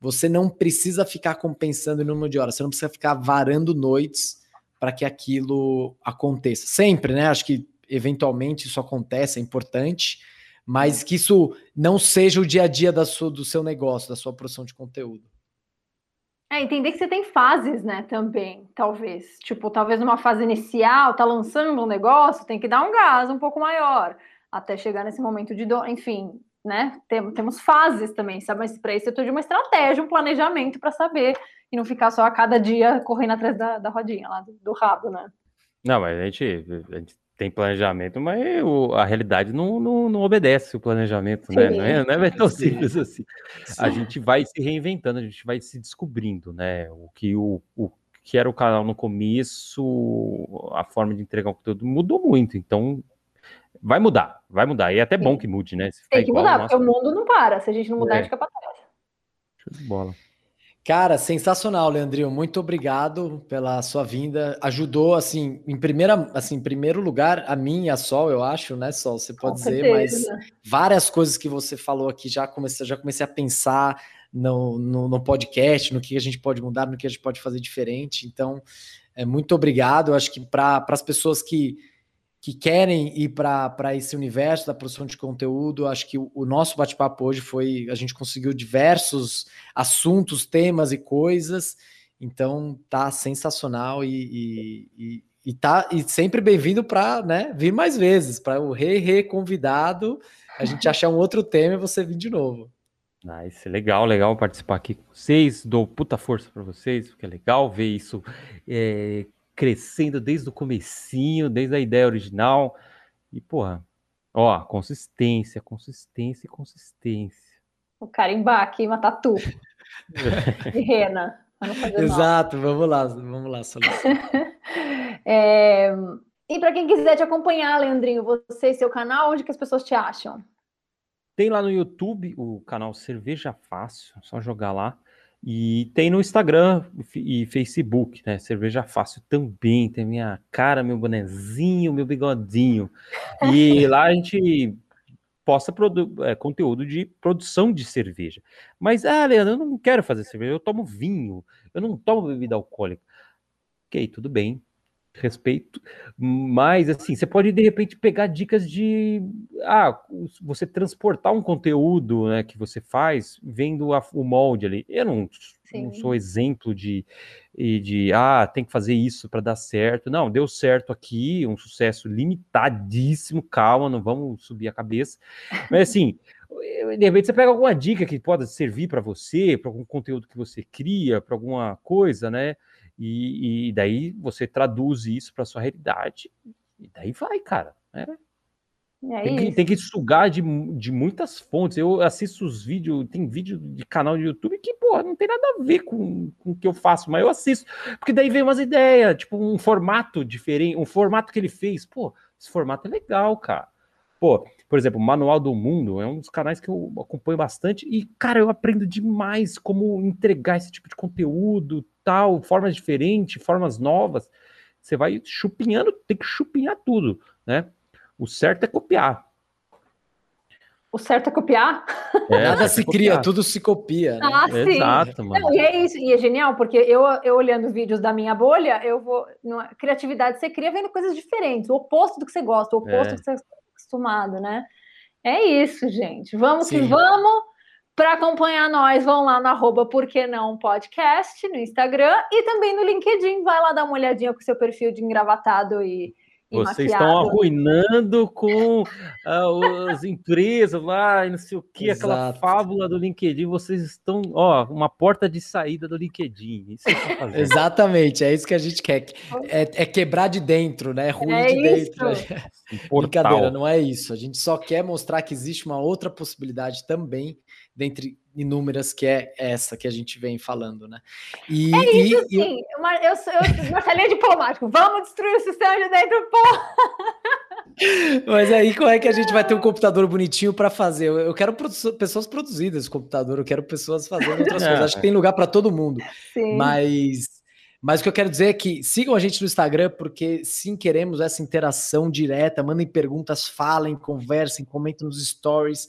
você não precisa ficar compensando em número de horas, você não precisa ficar varando noites para que aquilo aconteça. Sempre, né? Acho que eventualmente isso acontece, é importante, mas que isso não seja o dia a dia da sua, do seu negócio, da sua produção de conteúdo. É, entender que você tem fases, né, também, talvez. Tipo, talvez numa fase inicial, tá lançando um negócio, tem que dar um gás um pouco maior, até chegar nesse momento de dor, enfim, né? Tem, temos fases também, sabe? Mas para isso eu tô de uma estratégia, um planejamento para saber e não ficar só a cada dia correndo atrás da, da rodinha lá, do, do rabo, né? Não, mas a gente, a gente tem planejamento, mas o, a realidade não, não, não, obedece o planejamento, né? Não é, não é tão [LAUGHS] simples assim. Sim. A gente vai se reinventando, a gente vai se descobrindo, né? O que o, o que era o canal no começo, a forma de entregar o conteúdo mudou muito, então vai mudar, vai mudar. E é até Sim. bom que mude, né? tem que mudar, porque o mundo não para. Se a gente não mudar, é. a gente fica para trás. Show de bola. Cara, sensacional, Leandrinho. Muito obrigado pela sua vinda. Ajudou, assim, em primeira, assim, em primeiro lugar, a mim e a Sol, eu acho, né, Sol? Você pode Com dizer, certeza. mas várias coisas que você falou aqui já comecei, já comecei a pensar no, no, no, podcast, no que a gente pode mudar, no que a gente pode fazer diferente. Então, é, muito obrigado. Eu acho que para as pessoas que que querem ir para esse universo da produção de conteúdo. Acho que o, o nosso bate-papo hoje foi. A gente conseguiu diversos assuntos, temas e coisas. Então tá sensacional e, e, e, e tá e sempre bem-vindo para né, vir mais vezes, para o re-re convidado, a gente [LAUGHS] achar um outro tema e você vir de novo. Nice, legal, legal participar aqui com vocês. Dou puta força para vocês, porque é legal ver isso é, crescendo desde o comecinho, desde a ideia original. E, porra, ó, consistência, consistência e consistência. O carimbar aqui, uma tatu. de rena. Exato, vamos lá, vamos lá, [LAUGHS] é, E para quem quiser te acompanhar, Leandrinho, você e seu canal, onde que as pessoas te acham? Tem lá no YouTube o canal Cerveja Fácil, só jogar lá. E tem no Instagram e Facebook, né? Cerveja Fácil também. Tem minha cara, meu bonezinho, meu bigodinho. E [LAUGHS] lá a gente posta é, conteúdo de produção de cerveja. Mas, ah, Leandro, eu não quero fazer cerveja, eu tomo vinho, eu não tomo bebida alcoólica. Ok, tudo bem respeito, mas assim, você pode de repente pegar dicas de ah, você transportar um conteúdo né, que você faz vendo a, o molde ali. Eu não, não, sou exemplo de, de ah, tem que fazer isso para dar certo. Não, deu certo aqui, um sucesso limitadíssimo, calma, não vamos subir a cabeça. Mas assim, de repente você pega alguma dica que pode servir para você, para algum conteúdo que você cria, para alguma coisa, né? E, e daí você traduz isso para sua realidade, e daí vai, cara. Né? É tem, que, tem, que, sugar de, de muitas fontes. Eu assisto os vídeos, tem vídeo de canal de YouTube que, pô, não tem nada a ver com, com o que eu faço, mas eu assisto, porque daí vem umas ideias, tipo um formato diferente, um formato que ele fez. Pô, esse formato é legal, cara. Pô, por exemplo, o Manual do Mundo é um dos canais que eu acompanho bastante e, cara, eu aprendo demais como entregar esse tipo de conteúdo, tal, formas diferentes, formas novas. Você vai chupinhando, tem que chupinhar tudo, né? O certo é copiar. O certo é copiar? É, Nada se cria, tudo se copia. Né? Ah, sim. Exato, mano. Não, e é isso, e é genial, porque eu, eu olhando vídeos da minha bolha, eu vou. Numa, criatividade, você cria vendo coisas diferentes, o oposto do que você gosta, o oposto é. do que você acostumado, né? É isso, gente. Vamos sim. que vamos. Para acompanhar nós, vão lá no arroba Porque Não Podcast no Instagram e também no LinkedIn. Vai lá dar uma olhadinha com o seu perfil de engravatado e, vocês estão arruinando com uh, as empresas lá e não sei o que, aquela fábula do LinkedIn. Vocês estão, ó, uma porta de saída do LinkedIn. Isso é Exatamente, é isso que a gente quer. É, é quebrar de dentro, né? É ruim é de dentro. Brincadeira, não é isso. A gente só quer mostrar que existe uma outra possibilidade também dentre inúmeras que é essa que a gente vem falando, né? E, é isso, e, sim. Eu, eu, eu, Marcelinha diplomático. Vamos destruir o sistema de dentro, pô! [LAUGHS] Mas aí, como é que a gente vai ter um computador bonitinho para fazer? Eu, eu quero produ pessoas produzidas computador, eu quero pessoas fazendo outras coisas. Acho que tem lugar para todo mundo. Sim. Mas mas o que eu quero dizer é que sigam a gente no Instagram, porque sim, queremos essa interação direta. Mandem perguntas, falem, conversem, comentem nos stories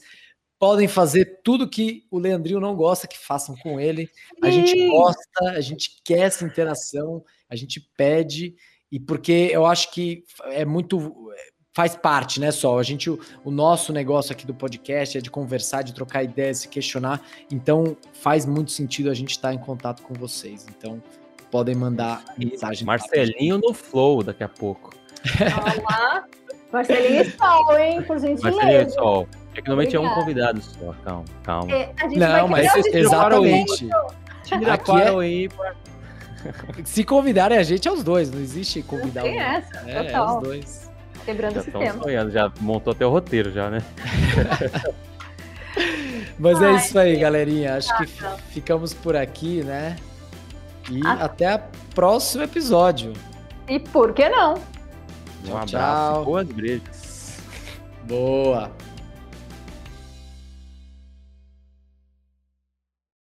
podem fazer tudo que o Leandrinho não gosta que façam com ele. A gente gosta, a gente quer essa interação, a gente pede, e porque eu acho que é muito. Faz parte, né, só? A gente, o, o nosso negócio aqui do podcast é de conversar, de trocar ideias, se questionar. Então, faz muito sentido a gente estar em contato com vocês. Então, podem mandar mensagem. Marcelinho no Flow daqui a pouco. Olá, Marcelinho Sol, hein? Por gentileza. Marcelinho Sol. É que normalmente é um convidado só, calma, calma. É, não, mas exatamente. Tira Aqui é... aí, Se convidarem a gente, é os dois, não existe convidar não tem um. essa, é, total. é os dois. Quebrando já sistema. Sonhando, já montou até o roteiro, já, né? [LAUGHS] Mas é Ai, é isso aí, galerinha. Acho que ficamos por aqui, né? E ah. até o próximo episódio. E por que não? Um abraço, boas brejas. Boa.